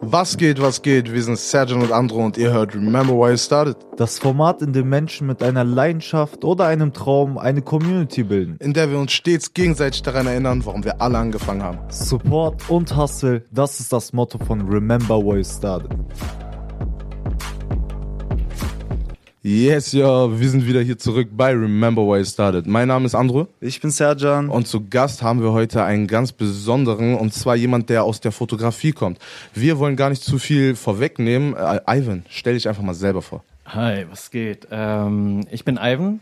Was geht, was geht? Wir sind Sergeant und Andro und ihr hört Remember Why You Started. Das Format, in dem Menschen mit einer Leidenschaft oder einem Traum eine Community bilden. In der wir uns stets gegenseitig daran erinnern, warum wir alle angefangen haben. Support und Hustle, das ist das Motto von Remember Why You Started. Yes, ja, wir sind wieder hier zurück bei Remember Why You Started. Mein Name ist Andro Ich bin Serjan. und zu Gast haben wir heute einen ganz besonderen und zwar jemand, der aus der Fotografie kommt. Wir wollen gar nicht zu viel vorwegnehmen. Äh, Ivan, stell dich einfach mal selber vor. Hi, was geht? Ähm, ich bin Ivan.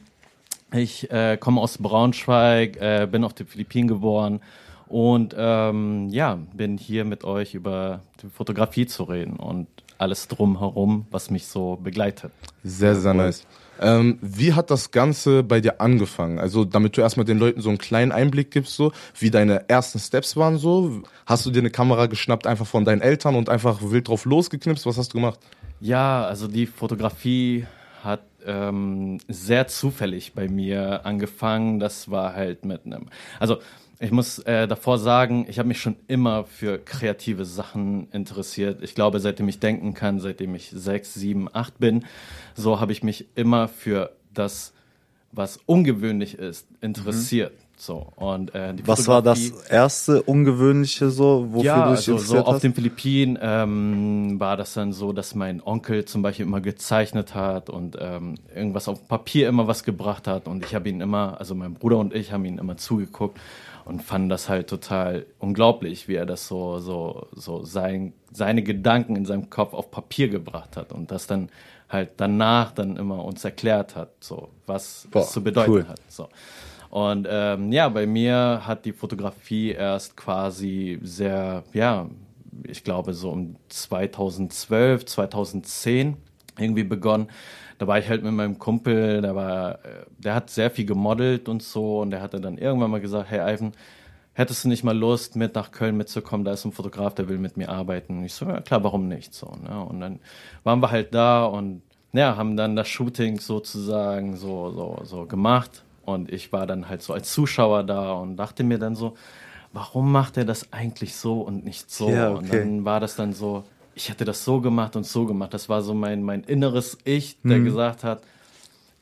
Ich äh, komme aus Braunschweig, äh, bin auf den Philippinen geboren und ähm, ja, bin hier mit euch über die Fotografie zu reden und alles drumherum, was mich so begleitet. Sehr, sehr nice. Ähm, wie hat das Ganze bei dir angefangen? Also, damit du erstmal den Leuten so einen kleinen Einblick gibst, so wie deine ersten Steps waren, so hast du dir eine Kamera geschnappt einfach von deinen Eltern und einfach wild drauf losgeknipst? Was hast du gemacht? Ja, also die Fotografie hat ähm, sehr zufällig bei mir angefangen. Das war halt mit einem. Also ich muss äh, davor sagen, ich habe mich schon immer für kreative Sachen interessiert. Ich glaube, seitdem ich denken kann, seitdem ich sechs, sieben, acht bin, so habe ich mich immer für das, was ungewöhnlich ist, interessiert. So und äh, Was war das erste Ungewöhnliche so, wofür ja, du dich also so interessiert auf hast? den Philippinen ähm, war das dann so, dass mein Onkel zum Beispiel immer gezeichnet hat und ähm, irgendwas auf Papier immer was gebracht hat und ich habe ihn immer, also mein Bruder und ich haben ihn immer zugeguckt und fanden das halt total unglaublich, wie er das so so so sein, seine Gedanken in seinem Kopf auf Papier gebracht hat und das dann halt danach dann immer uns erklärt hat, so was Boah, es zu bedeuten cool. hat. So. Und ähm, ja, bei mir hat die Fotografie erst quasi sehr, ja, ich glaube so um 2012, 2010 irgendwie begonnen. Da war ich halt mit meinem Kumpel, der war, äh, der hat sehr viel gemodelt und so und der hatte dann irgendwann mal gesagt, hey Ivan, hättest du nicht mal Lust, mit nach Köln mitzukommen? Da ist ein Fotograf, der will mit mir arbeiten. Und ich so, ja klar, warum nicht? So, ne? Und dann waren wir halt da und ja, haben dann das Shooting sozusagen so, so, so gemacht. Und ich war dann halt so als Zuschauer da und dachte mir dann so, warum macht er das eigentlich so und nicht so? Ja, Und okay. dann war das dann so, ich hätte das so gemacht und so gemacht. Das war so mein, mein inneres Ich, der Mhm. gesagt hat,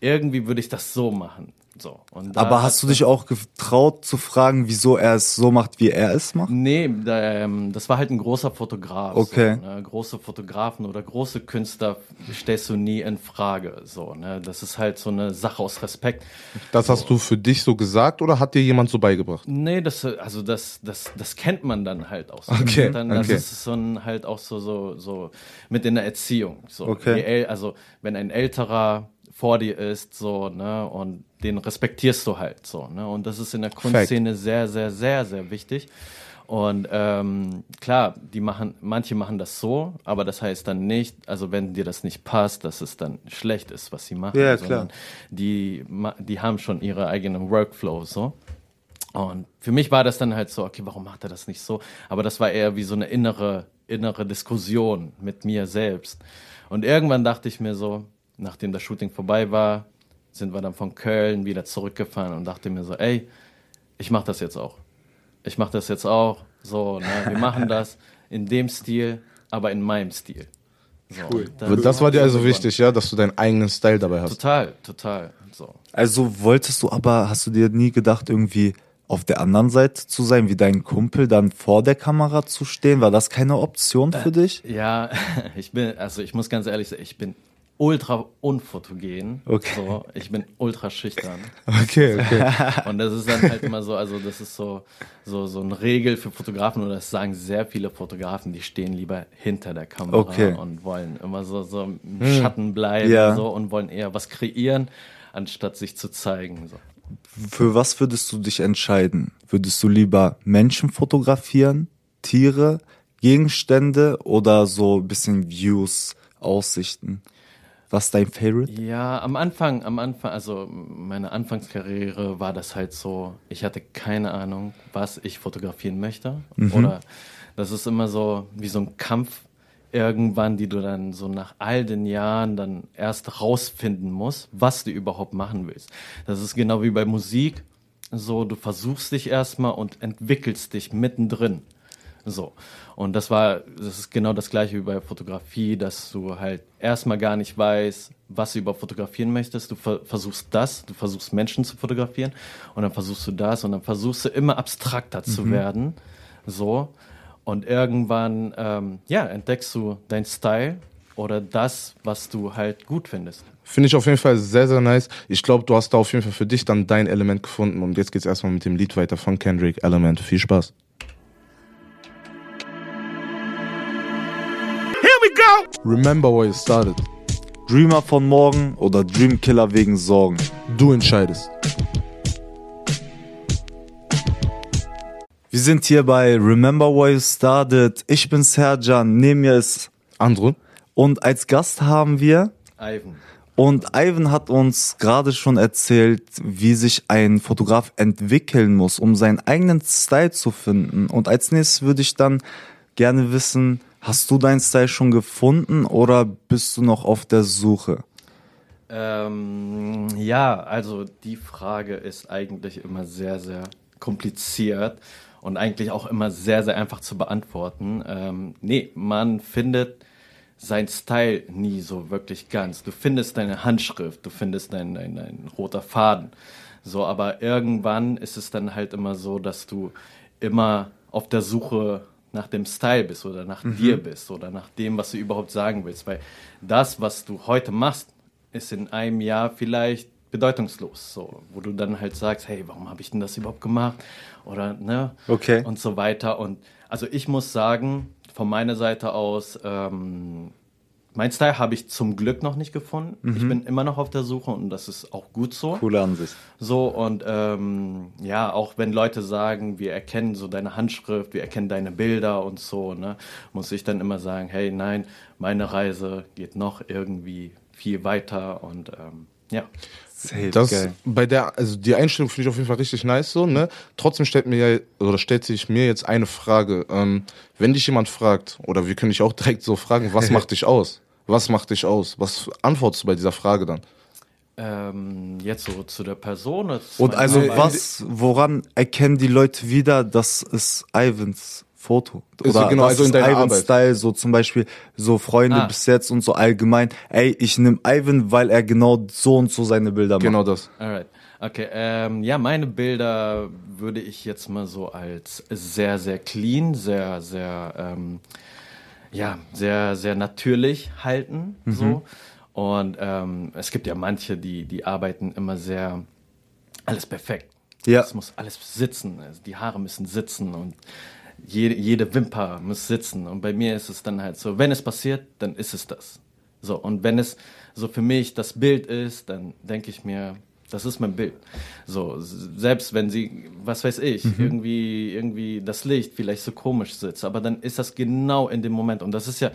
irgendwie würde ich das so machen. So. Aber hast du dich auch getraut zu fragen, wieso er es so macht, wie er es macht? Nee, da, ähm, das war halt ein großer Fotograf. Okay. So, ne? Große Fotografen oder große Künstler stellst du nie in Frage. So, ne? Das ist halt so eine Sache aus Respekt. Das hast du für dich so gesagt oder hat dir jemand so beigebracht? Nee, das, also das, das, das kennt man dann halt auch so. Okay, Und dann, das okay. ist so ein, halt auch so, so, so mit in der Erziehung. So. Okay. Also, wenn ein älterer vor dir ist, so, ne, und den respektierst du halt so, ne? Und das ist in der Kunstszene sehr, sehr, sehr, sehr wichtig. Und ähm, klar, die machen, manche machen das so, aber das heißt dann nicht, also wenn dir das nicht passt, dass es dann schlecht ist, was sie machen. Ja, klar. Die, die haben schon ihre eigenen Workflow so. Und für mich war das dann halt so, okay, warum macht er das nicht so? Aber das war eher wie so eine innere, innere Diskussion mit mir selbst. Und irgendwann dachte ich mir so, nachdem das Shooting vorbei war, sind wir dann von Köln wieder zurückgefahren und dachte mir so, ey, ich mach das jetzt auch. Ich mach das jetzt auch. So, ne, wir machen das in dem Stil, aber in meinem Stil. So, dann- Das war dir also wichtig, ja, dass du deinen eigenen Style dabei hast. Total, total. So. Also wolltest du aber, hast du dir nie gedacht, irgendwie auf der anderen Seite zu sein, wie dein Kumpel, dann vor der Kamera zu stehen? War das keine Option für dich? Ja, ich bin, also ich muss ganz ehrlich sagen, ich bin ultra unfotogen. Okay. So, ich bin ultra schüchtern. Okay, okay. Und das ist dann halt immer so, also das ist so, so, so eine Regel für Fotografen oder das sagen sehr viele Fotografen, die stehen lieber hinter der Kamera Okay. und wollen immer so, so im Schatten bleiben Ja. so, und wollen eher was kreieren, anstatt sich zu zeigen. So. Für was würdest du dich entscheiden? Würdest du lieber Menschen fotografieren, Tiere, Gegenstände oder so ein bisschen Views, Aussichten? Was ist dein Favorite? Ja, am Anfang, am Anfang, also meine Anfangskarriere war das halt so, ich hatte keine Ahnung, was ich fotografieren möchte. Oder das ist immer so wie so ein Kampf irgendwann, die du dann so nach all den Jahren dann erst rausfinden musst, was du überhaupt machen willst. Das ist genau wie bei Musik, so du versuchst dich erstmal und entwickelst dich mittendrin. So. Und das war, das ist genau das gleiche wie bei Fotografie, dass du halt erstmal gar nicht weißt, was du überhaupt fotografieren möchtest. Du ver versuchst das, du versuchst Menschen zu fotografieren und dann versuchst du das und dann versuchst du immer abstrakter zu Mhm. werden. So. Und irgendwann, ähm, ja, entdeckst du deinen Style oder das, was du halt gut findest. Finde ich auf jeden Fall sehr, sehr nice. Ich glaube, du hast da auf jeden Fall für dich dann dein Element gefunden. Und jetzt geht's erstmal mit dem Lied weiter von Kendrick Element. Viel Spaß. Remember where you started. Dreamer von morgen oder Dreamkiller wegen Sorgen? Du entscheidest. Wir sind hier bei Remember Where You Started. Ich bin Serjan, neben mir ist Andere? und als Gast haben wir Ivan. und Ivan hat uns gerade schon erzählt, wie sich ein Fotograf entwickeln muss, um seinen eigenen Style zu finden. Und als nächstes würde ich dann gerne wissen, hast du deinen Style schon gefunden oder bist du noch auf der Suche? Ähm, ja, also die Frage ist eigentlich immer sehr, sehr kompliziert und eigentlich auch immer sehr, sehr einfach zu beantworten. Ähm, nee, man findet sein Style nie so wirklich ganz. Du findest deine Handschrift, du findest dein, dein, dein roter Faden. So, aber irgendwann ist es dann halt immer so, dass du immer auf der Suche nach dem Style bist oder nach dir bist oder nach dem, was du überhaupt sagen willst. Weil das, was du heute machst, ist in einem Jahr vielleicht bedeutungslos, so, wo du dann halt sagst, hey, warum habe ich denn das überhaupt gemacht? Oder, ne? Okay. Und so weiter. Und also ich muss sagen, von meiner Seite aus, ähm, mein Style habe ich zum Glück noch nicht gefunden. Ich bin immer noch auf der Suche und das ist auch gut so. Coole Ansicht. So und ähm, ja, auch wenn Leute sagen, wir erkennen so deine Handschrift, wir erkennen deine Bilder und so, ne, muss ich dann immer sagen, hey, nein, meine Reise geht noch irgendwie viel weiter und ähm, ja. Safe, Das geil. bei der, also die Einstellung finde ich auf jeden Fall richtig nice so, ne? Trotzdem stellt mir ja, oder stellt sich mir jetzt eine Frage. Ähm, wenn dich jemand fragt, oder wir können dich auch direkt so fragen, was macht dich aus? Was macht dich aus? Was antwortest du bei dieser Frage dann? Ähm, jetzt so zu der Person. Und also Arbeit? was, woran erkennen die Leute wieder, das ist Ivans Foto? Oder so genau, das also in deiner Ivans Arbeit. Style, so zum Beispiel so Freunde Ah. bis jetzt und so allgemein. Ey, ich nehme Ivan, weil er genau so und so seine Bilder macht. Genau das. Alright. Okay, ähm, ja, meine Bilder würde ich jetzt mal so als sehr, sehr clean, sehr, sehr, ähm, ja, sehr, sehr natürlich halten. So. Und ähm, es gibt ja manche, die, die arbeiten immer sehr, alles perfekt. Ja. Es muss alles sitzen. Also die Haare müssen sitzen und jede, jede Wimper muss sitzen. Und bei mir ist es dann halt so, wenn es passiert, dann ist es das. So, und wenn es so für mich das Bild ist, dann denke ich mir, das ist mein Bild. So, selbst wenn sie, was weiß ich, irgendwie, irgendwie das Licht vielleicht so komisch sitzt, aber dann ist das genau in dem Moment. Und das ist ja,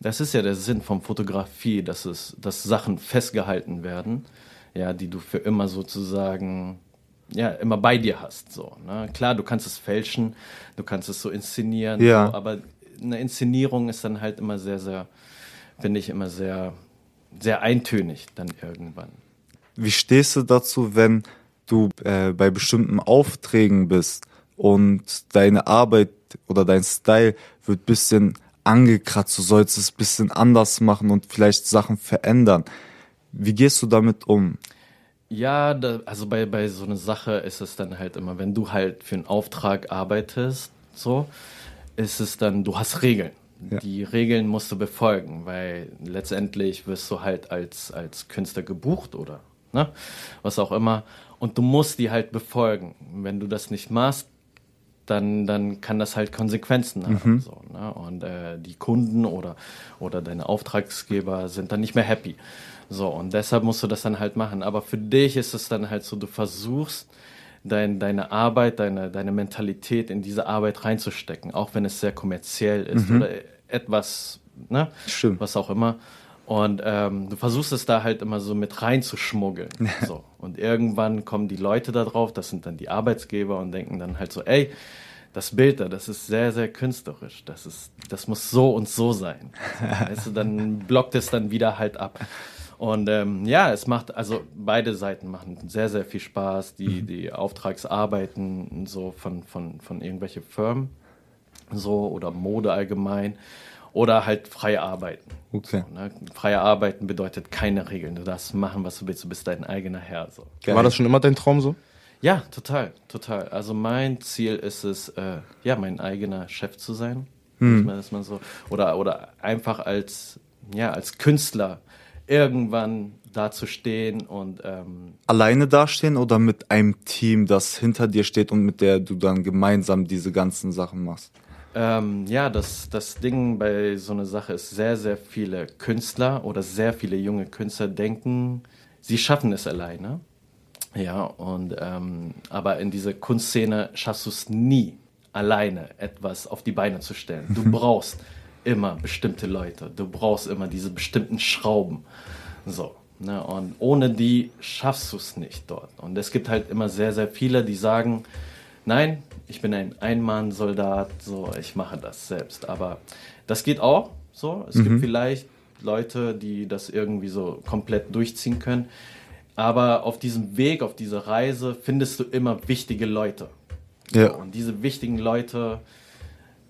das ist ja der Sinn von Fotografie, dass es, dass Sachen festgehalten werden, ja, die du für immer sozusagen ja, immer bei dir hast. So, ne? Klar, du kannst es fälschen, du kannst es so inszenieren, Ja. so, aber eine Inszenierung ist dann halt immer sehr, sehr, finde ich immer sehr, sehr eintönig dann irgendwann. Wie stehst du dazu, wenn du äh, bei bestimmten Aufträgen bist und deine Arbeit oder dein Style wird bisschen angekratzt, du sollst es bisschen anders machen und vielleicht Sachen verändern. Wie gehst du damit um? Ja, da, also bei, bei so einer Sache ist es dann halt immer, wenn du halt für einen Auftrag arbeitest, so, ist es dann, du hast Regeln. Ja. Die Regeln musst du befolgen, weil letztendlich wirst du halt als, als Künstler gebucht oder ne, was auch immer. Und du musst die halt befolgen. Wenn du das nicht machst, dann, dann kann das halt Konsequenzen haben. So, ne? Und äh, die Kunden oder, oder deine Auftragsgeber sind dann nicht mehr happy. So, und deshalb musst du das dann halt machen. Aber für dich ist es dann halt so, du versuchst, dein, deine Arbeit, deine, deine Mentalität in diese Arbeit reinzustecken, auch wenn es sehr kommerziell ist oder etwas, ne? Stimmt. was auch immer. Und ähm, du versuchst es da halt immer so mit reinzuschmuggeln. so. Und irgendwann kommen die Leute da drauf, das sind dann die Arbeitsgeber und denken dann halt so, ey, das Bild da, das ist sehr, sehr künstlerisch. Das, ist, das muss so und so sein. weißt du, dann blockt es dann wieder halt ab. Und ähm, ja, es macht, also beide Seiten machen sehr, sehr viel Spaß. Die, die Auftragsarbeiten so von, von, von irgendwelche Firmen, so oder Mode allgemein oder halt freie Arbeiten. Okay. So, ne? Freie Arbeiten bedeutet keine Regeln. Du darfst machen, was du willst. Du bist dein eigener Herr. So. Geil. War das schon immer dein Traum so? Ja, total, total. Also mein Ziel ist es, äh, ja, mein eigener Chef zu sein. Dass man, dass man so, oder, oder einfach als, ja, als Künstler irgendwann dazustehen und ähm, Alleine dastehen oder mit einem Team, das hinter dir steht und mit der du dann gemeinsam diese ganzen Sachen machst? Ähm, ja, das, das Ding bei so einer Sache ist, sehr, sehr viele Künstler oder sehr viele junge Künstler denken, sie schaffen es alleine. Ja, und ähm, aber in dieser Kunstszene schaffst du es nie, alleine etwas auf die Beine zu stellen. Du brauchst immer bestimmte Leute, du brauchst immer diese bestimmten Schrauben. So. Ne? Und ohne die schaffst du es nicht dort. Und es gibt halt immer sehr, sehr viele, die sagen, nein, ich bin ein Einmann-Soldat, so, ich mache das selbst. Aber das geht auch so. Es gibt vielleicht Leute, die das irgendwie so komplett durchziehen können. Aber auf diesem Weg, auf dieser Reise findest du immer wichtige Leute. Ja. So, und diese wichtigen Leute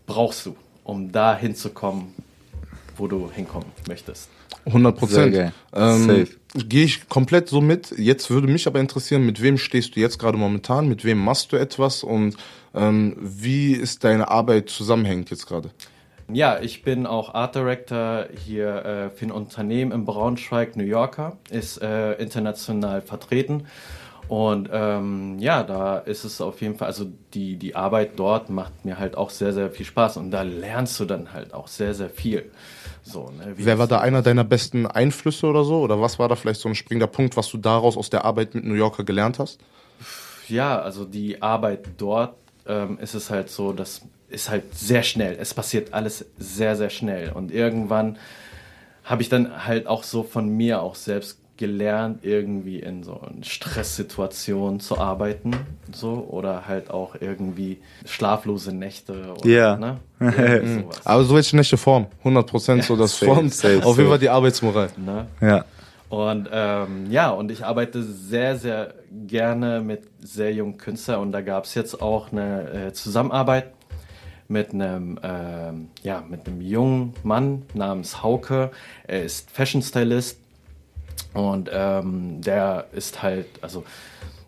brauchst du, um da hinzukommen, wo du hinkommen möchtest. 100 Prozent. Ähm. Gehe ich komplett so mit. Jetzt würde mich aber interessieren, mit wem stehst du jetzt gerade momentan? Mit wem machst du etwas? Und ähm, wie ist deine Arbeit zusammenhängend jetzt gerade? Ja, ich bin auch Art Director hier äh, für ein Unternehmen in Braunschweig, New Yorker, ist äh, international vertreten. Und ähm, ja, da ist es auf jeden Fall, also die, die Arbeit dort macht mir halt auch sehr, sehr viel Spaß. Und da lernst du dann halt auch sehr, sehr viel. So, ne, wie Wer war da einer deiner besten Einflüsse oder so? Oder was war da vielleicht so ein springender Punkt, was du daraus aus der Arbeit mit New Yorker gelernt hast? Ja, also die Arbeit dort ähm, ist es halt so, das ist halt sehr schnell. Es passiert alles sehr, sehr schnell. Und irgendwann habe ich dann halt auch so von mir auch selbst gelernt, irgendwie in so Stresssituationen zu arbeiten, so oder halt auch irgendwie schlaflose Nächte oder Ja. ne? Irgendwie sowas. Aber so welche Nächte Form. 100 Prozent so, das safe, safe, auf jeden. Fall die Arbeitsmoral. ne? Ja. Und ähm, ja, und ich arbeite sehr, sehr gerne mit sehr jungen Künstlern und da gab es jetzt auch eine äh, Zusammenarbeit mit einem, ähm, ja, mit einem jungen Mann namens Hauke. Er ist Fashion Stylist und ähm, der ist halt, also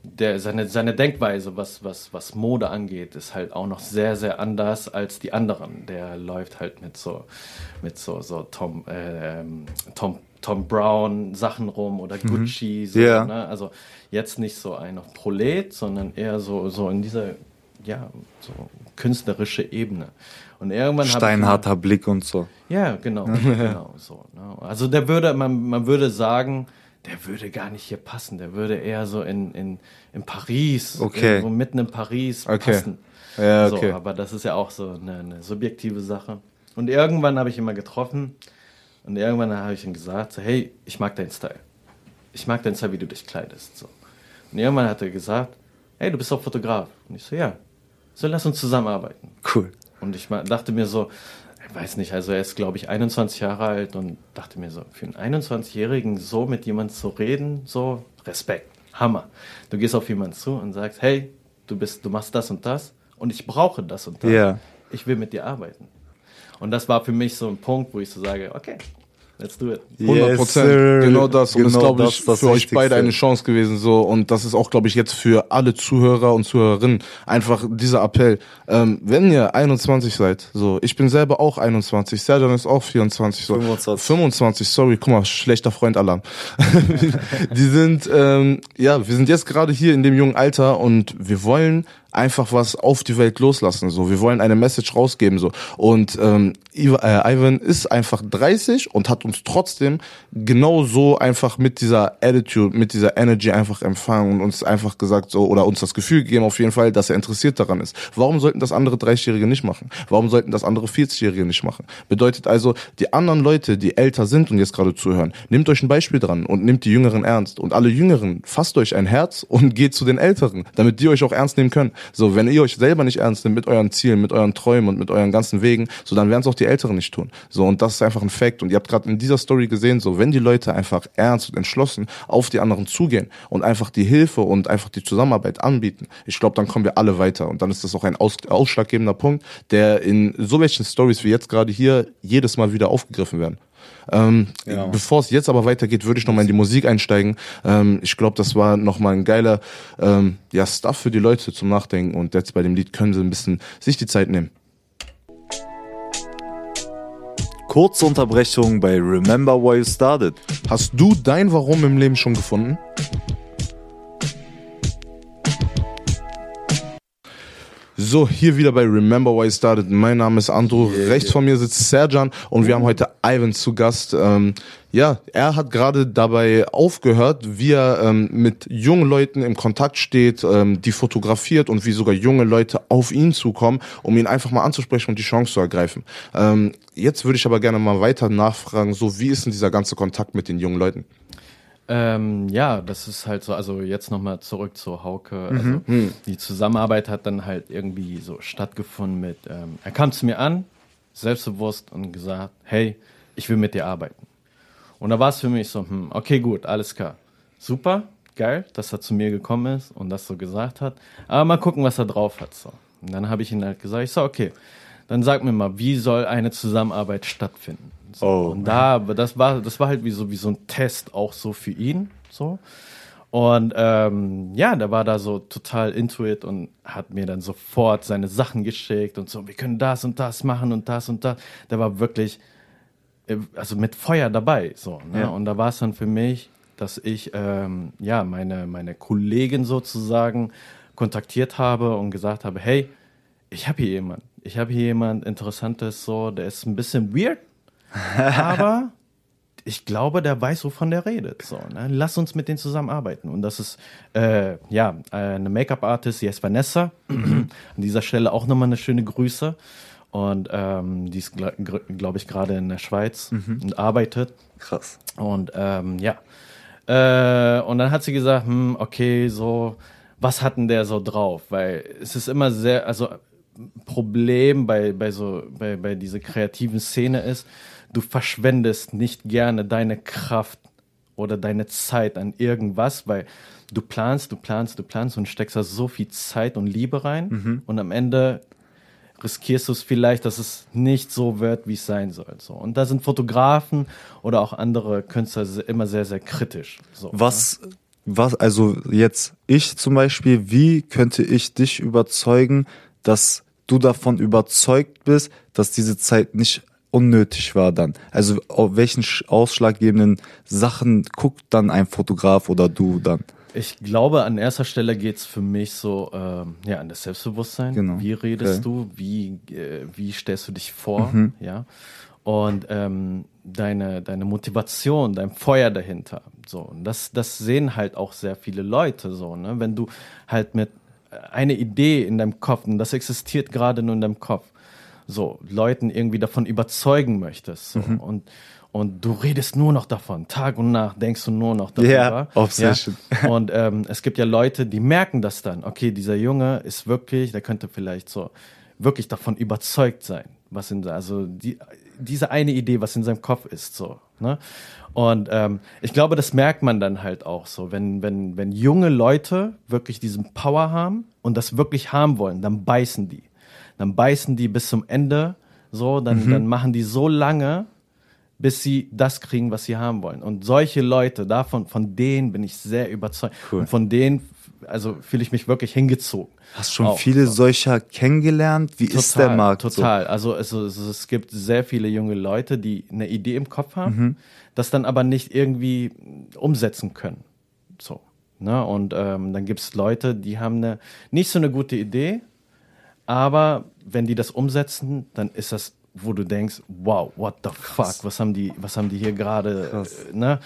der, seine, seine Denkweise, was, was, was Mode angeht, ist halt auch noch sehr, sehr anders als die anderen. Der läuft halt mit so, mit so, so Tom, ähm, Tom, Tom Brown Sachen rum oder Gucci. So, Ja. ne? Also jetzt nicht so ein Prolet, sondern eher so, so in dieser, ja, so künstlerische Ebene. Und irgendwann hab ich- Steinharter Blick und so. ja, genau, genau so. Ne? Also der würde, man, man würde sagen, der würde gar nicht hier passen. Der würde eher so in, in, in Paris, Okay. irgendwo mitten in Paris Okay. passen. Ja, So, okay. aber das ist ja auch so eine, eine subjektive Sache. Und irgendwann habe ich ihn mal getroffen und irgendwann habe ich ihm gesagt, so, hey, ich mag deinen Style. Ich mag deinen Style, wie du dich kleidest. So. Und irgendwann hat er gesagt, hey, du bist doch Fotograf. Und ich so, ja. So, lass uns zusammenarbeiten. Cool. Und ich dachte mir so, ich weiß nicht, also er ist, glaube ich, 21 Jahre alt und dachte mir so, für einen 21-Jährigen so mit jemandem zu reden, so Respekt, Hammer. Du gehst auf jemanden zu und sagst, hey, du bist, du machst das und das und ich brauche das und das. Ja. Ich will mit dir arbeiten. Und das war für mich so ein Punkt, wo ich so sage, okay, let's do it. 100 Prozent, sir. genau das. Und das ist, Genau glaube das ich, das für euch beide eine Chance gewesen. so Und das ist auch, glaube ich, jetzt für alle Zuhörer und Zuhörerinnen einfach dieser Appell. Ähm, wenn ihr 21 seid, so, ich bin selber auch 21, Serjan ist auch 24, so. 25. 25, sorry, guck mal, schlechter Freund Alarm. Die sind, ähm, ja, wir sind jetzt gerade hier in dem jungen Alter und wir wollen einfach was auf die Welt loslassen. So, wir wollen eine Message rausgeben. So und ähm, äh, Ivan ist einfach 30 und hat uns trotzdem genau so einfach mit dieser Attitude, mit dieser Energy einfach empfangen und uns einfach gesagt so oder uns das Gefühl gegeben auf jeden Fall, dass er interessiert daran ist. Warum sollten das andere 30-Jährige nicht machen? Warum sollten das andere 40-Jährige nicht machen? Bedeutet also, die anderen Leute, die älter sind und jetzt gerade zuhören, nehmt euch ein Beispiel dran und nehmt die Jüngeren ernst. Und alle Jüngeren, fasst euch ein Herz und geht zu den Älteren, damit die euch auch ernst nehmen können. So, wenn ihr euch selber nicht ernst nimmt mit euren Zielen, mit euren Träumen und mit euren ganzen Wegen, so dann werden es auch die Älteren nicht tun. So, und das ist einfach ein Fakt. Und ihr habt gerade in dieser Story gesehen, so, wenn die Leute einfach ernst und entschlossen auf die anderen zugehen und einfach die Hilfe und einfach die Zusammenarbeit anbieten, ich glaube, dann kommen wir alle weiter. Und dann ist das auch ein aus ausschlaggebender Punkt, der in so welchen Stories wie jetzt gerade hier jedes Mal wieder aufgegriffen werden. Ähm, Ja. Bevor es jetzt aber weitergeht, würde ich nochmal in die Musik einsteigen. Ähm, ich glaube, das war nochmal ein geiler ähm, ja, Stuff für die Leute zum Nachdenken. Und jetzt bei dem Lied können sie ein bisschen sich die Zeit nehmen. Kurze Unterbrechung bei Remember Why You Started. Hast du dein Warum im Leben schon gefunden? So, hier wieder bei Remember Why I Started. Mein Name ist Andrew. Rechts von mir sitzt Serjan und wir haben heute Ivan zu Gast. Ähm, ja, er hat gerade dabei aufgehört, wie er ähm, mit jungen Leuten im Kontakt steht, ähm, die fotografiert und wie sogar junge Leute auf ihn zukommen, um ihn einfach mal anzusprechen und die Chance zu ergreifen. Ähm, jetzt würde ich aber gerne mal weiter nachfragen, so wie ist denn dieser ganze Kontakt mit den jungen Leuten? Ähm, ja, das ist halt so, also jetzt nochmal zurück zu Hauke. Also die Zusammenarbeit hat dann halt irgendwie so stattgefunden mit, ähm, er kam zu mir an, selbstbewusst und gesagt, hey, ich will mit dir arbeiten. Und da war es für mich so, hm, okay, gut, alles klar. Super, geil, dass er zu mir gekommen ist und das so gesagt hat. Aber mal gucken, was er drauf hat. So. Und dann habe ich ihm halt gesagt, ich so, okay, dann sag mir mal, wie soll eine Zusammenarbeit stattfinden? So. Oh. Und da, das war, das war halt wie so, wie so ein Test auch so für ihn. So. Und ähm, ja, der war da so total into it und hat mir dann sofort seine Sachen geschickt und so, wir können das und das machen und das und das. Der war wirklich, äh, also mit Feuer dabei. So, ne? Ja. Und da war es dann für mich, dass ich ähm, ja meine, meine Kollegin sozusagen kontaktiert habe und gesagt habe, hey, ich habe hier jemand. Ich habe hier jemand Interessantes, so, der ist ein bisschen weird, aber ich glaube, der weiß, wovon der redet. So, ne? Lass uns mit denen zusammenarbeiten. Und das ist äh, ja eine Make-up-Artist, die heißt Vanessa. An dieser Stelle auch nochmal eine schöne Grüße. Und ähm, die ist, glaube glaub ich, gerade in der Schweiz und arbeitet. Krass. Und ähm, ja. Äh, und dann hat sie gesagt, hm, okay, so, was hat denn der so drauf? Weil es ist immer sehr, also Problem bei, bei so, bei, bei dieser kreativen Szene ist, du verschwendest nicht gerne deine Kraft oder deine Zeit an irgendwas, weil du planst, du planst, du planst und steckst da so viel Zeit und Liebe rein und am Ende riskierst du es vielleicht, dass es nicht so wird, wie es sein soll. So. Und da sind Fotografen oder auch andere Künstler immer sehr, sehr kritisch. So, Was, was, also jetzt ich zum Beispiel, wie könnte ich dich überzeugen, dass du davon überzeugt bist, dass diese Zeit nicht unnötig war dann? Also auf welchen sch- ausschlaggebenden Sachen guckt dann ein Fotograf oder du dann? Ich glaube, an erster Stelle geht's für mich so ähm, ja, an das Selbstbewusstsein. Genau. Wie redest Okay. du? Wie, äh, wie stellst du dich vor? Mhm. Ja. Und ähm, deine, deine Motivation, dein Feuer dahinter. So. Und das, das sehen halt auch sehr viele Leute so, ne? Wenn du halt mit äh, eine Idee in deinem Kopf, und das existiert gerade nur in deinem Kopf, so Leuten irgendwie davon überzeugen möchtest. So. Mhm. Und, und du redest nur noch davon. Tag und Nacht denkst du nur noch darüber. Ja, Obsession. Und ähm, es gibt ja Leute, die merken das dann. Okay, dieser Junge ist wirklich, der könnte vielleicht so wirklich davon überzeugt sein, was in also die, diese eine Idee, was in seinem Kopf ist, so. Ne? Und ähm, ich glaube, das merkt man dann halt auch so, wenn wenn wenn junge Leute wirklich diesen Power haben und das wirklich haben wollen, dann beißen die, dann beißen die bis zum Ende, so, dann dann machen die so lange, bis sie das kriegen, was sie haben wollen. Und solche Leute, davon, von denen bin ich sehr überzeugt. Cool. Und von denen, also fühle ich mich wirklich hingezogen. Hast schon Auch. viele solcher kennengelernt? Wie ist der Markt? Total. Also es, es, es gibt sehr viele junge Leute, die eine Idee im Kopf haben, Mhm. das dann aber nicht irgendwie umsetzen können. So. Ne? Und ähm, dann gibt es Leute, die haben eine nicht so eine gute Idee, aber wenn die das umsetzen, dann ist das, wo du denkst, wow, what the fuck, was haben die, was haben die hier gerade, Krass. äh, ne?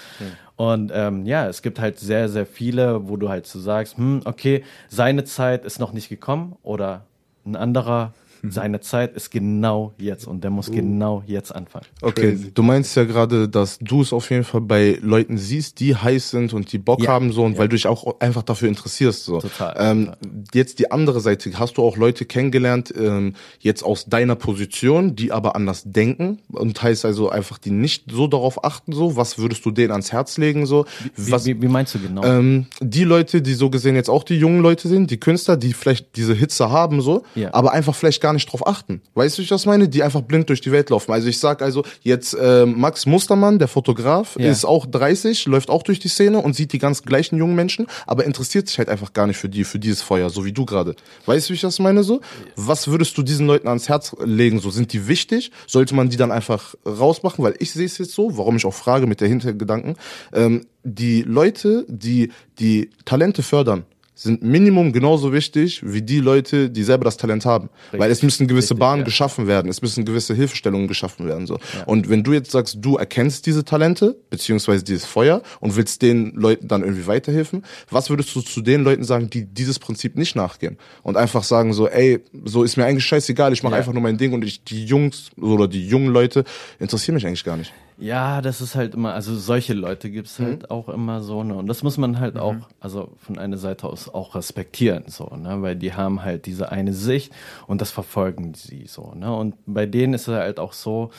Und ähm, ja, es gibt halt sehr, sehr viele, wo du halt so sagst, hm, okay, seine Zeit ist noch nicht gekommen oder ein anderer seine Zeit ist genau jetzt und der muss genau jetzt anfangen. Okay, Crazy. du meinst ja gerade, dass du es auf jeden Fall bei Leuten siehst, die heiß sind und die Bock Ja, haben so und ja. weil du dich auch einfach dafür interessierst so. Total, Ähm, jetzt die andere Seite, hast du auch Leute kennengelernt ähm, jetzt aus deiner Position, die aber anders denken und heißt also einfach die nicht so darauf achten so. Was würdest du denen ans Herz legen so? Wie, Was wie, wie meinst du genau? ähm, die Leute, die so gesehen jetzt auch die jungen Leute sind, die Künstler, die vielleicht diese Hitze haben so, Ja. aber einfach vielleicht gar nicht drauf achten. Weißt du, wie ich das meine? Die einfach blind durch die Welt laufen. Also ich sag also jetzt ähm, Max Mustermann, der Fotograf, Ja. ist auch 30, läuft auch durch die Szene und sieht die ganz gleichen jungen Menschen, aber interessiert sich halt einfach gar nicht für die, für dieses Feuer, so wie du gerade. Weißt du, wie ich das meine so? Was würdest du diesen Leuten ans Herz legen? So sind die wichtig? Sollte man die dann einfach rausmachen? Weil ich sehe es jetzt so, warum ich auch frage mit der Hintergedanken. Ähm, die Leute, die die Talente fördern, sind Minimum genauso wichtig wie die Leute, die selber das Talent haben. Weil es müssen gewisse Richtig, Bahnen ja. geschaffen werden, es müssen gewisse Hilfestellungen geschaffen werden. So. Und wenn du jetzt sagst, du erkennst diese Talente, beziehungsweise dieses Feuer und willst den Leuten dann irgendwie weiterhelfen, was würdest du zu den Leuten sagen, die dieses Prinzip nicht nachgehen? Und einfach sagen so, ey, so ist mir eigentlich scheißegal, ich mache Ja. einfach nur mein Ding und ich, die Jungs oder die jungen Leute interessieren mich eigentlich gar nicht. Ja, das ist halt immer, also solche Leute gibt's halt auch immer so, ne? Und das muss man halt auch, also von einer Seite aus auch respektieren, so, ne? Weil die haben halt diese eine Sicht und das verfolgen sie so, ne? Und bei denen ist es halt auch so,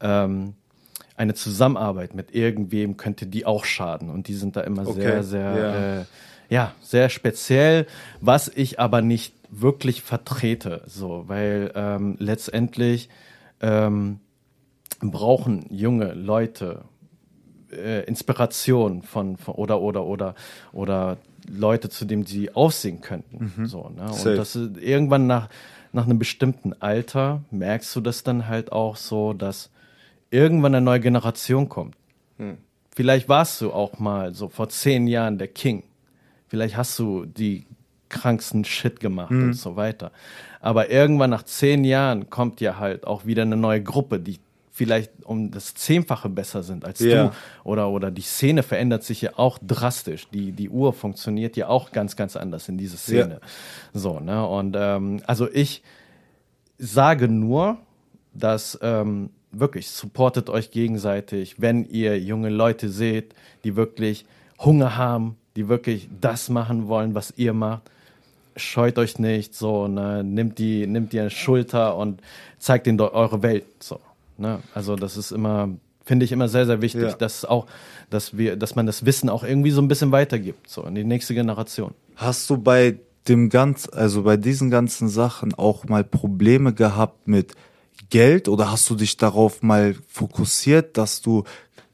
ähm, eine Zusammenarbeit mit irgendwem könnte die auch schaden. Und die sind da immer Okay, sehr, sehr, ja. äh, ja, sehr speziell, was ich aber nicht wirklich vertrete, so, weil ähm, letztendlich ähm, brauchen junge Leute äh, Inspiration von, von oder oder oder oder Leute, zu denen sie aufsehen könnten. So, ne? Und Safe. das ist irgendwann nach, nach einem bestimmten Alter merkst du das dann halt auch so, dass irgendwann eine neue Generation kommt. Vielleicht warst du auch mal so vor zehn Jahren der King. Vielleicht hast du die kranksten Shit gemacht und so weiter. Aber irgendwann nach zehn Jahren kommt ja halt auch wieder eine neue Gruppe, die vielleicht um das Zehnfache besser sind als Ja. du. Oder, oder die Szene verändert sich ja auch drastisch. Die, die Uhr funktioniert ja auch ganz, ganz anders in dieser Szene. So, ne? Und ähm, also ich sage nur, dass ähm, wirklich supportet euch gegenseitig, wenn ihr junge Leute seht, die wirklich Hunger haben, die wirklich das machen wollen, was ihr macht. Scheut euch nicht, so, ne, nimmt die, nimmt die Schulter und zeigt ihnen eure Welt, so, ne. Also, das ist immer, finde ich immer sehr, sehr wichtig, Ja. dass auch, dass wir, dass man das Wissen auch irgendwie so ein bisschen weitergibt, so, in die nächste Generation. Hast du bei dem ganz, also bei diesen ganzen Sachen auch mal Probleme gehabt mit Geld oder hast du dich darauf mal fokussiert, dass du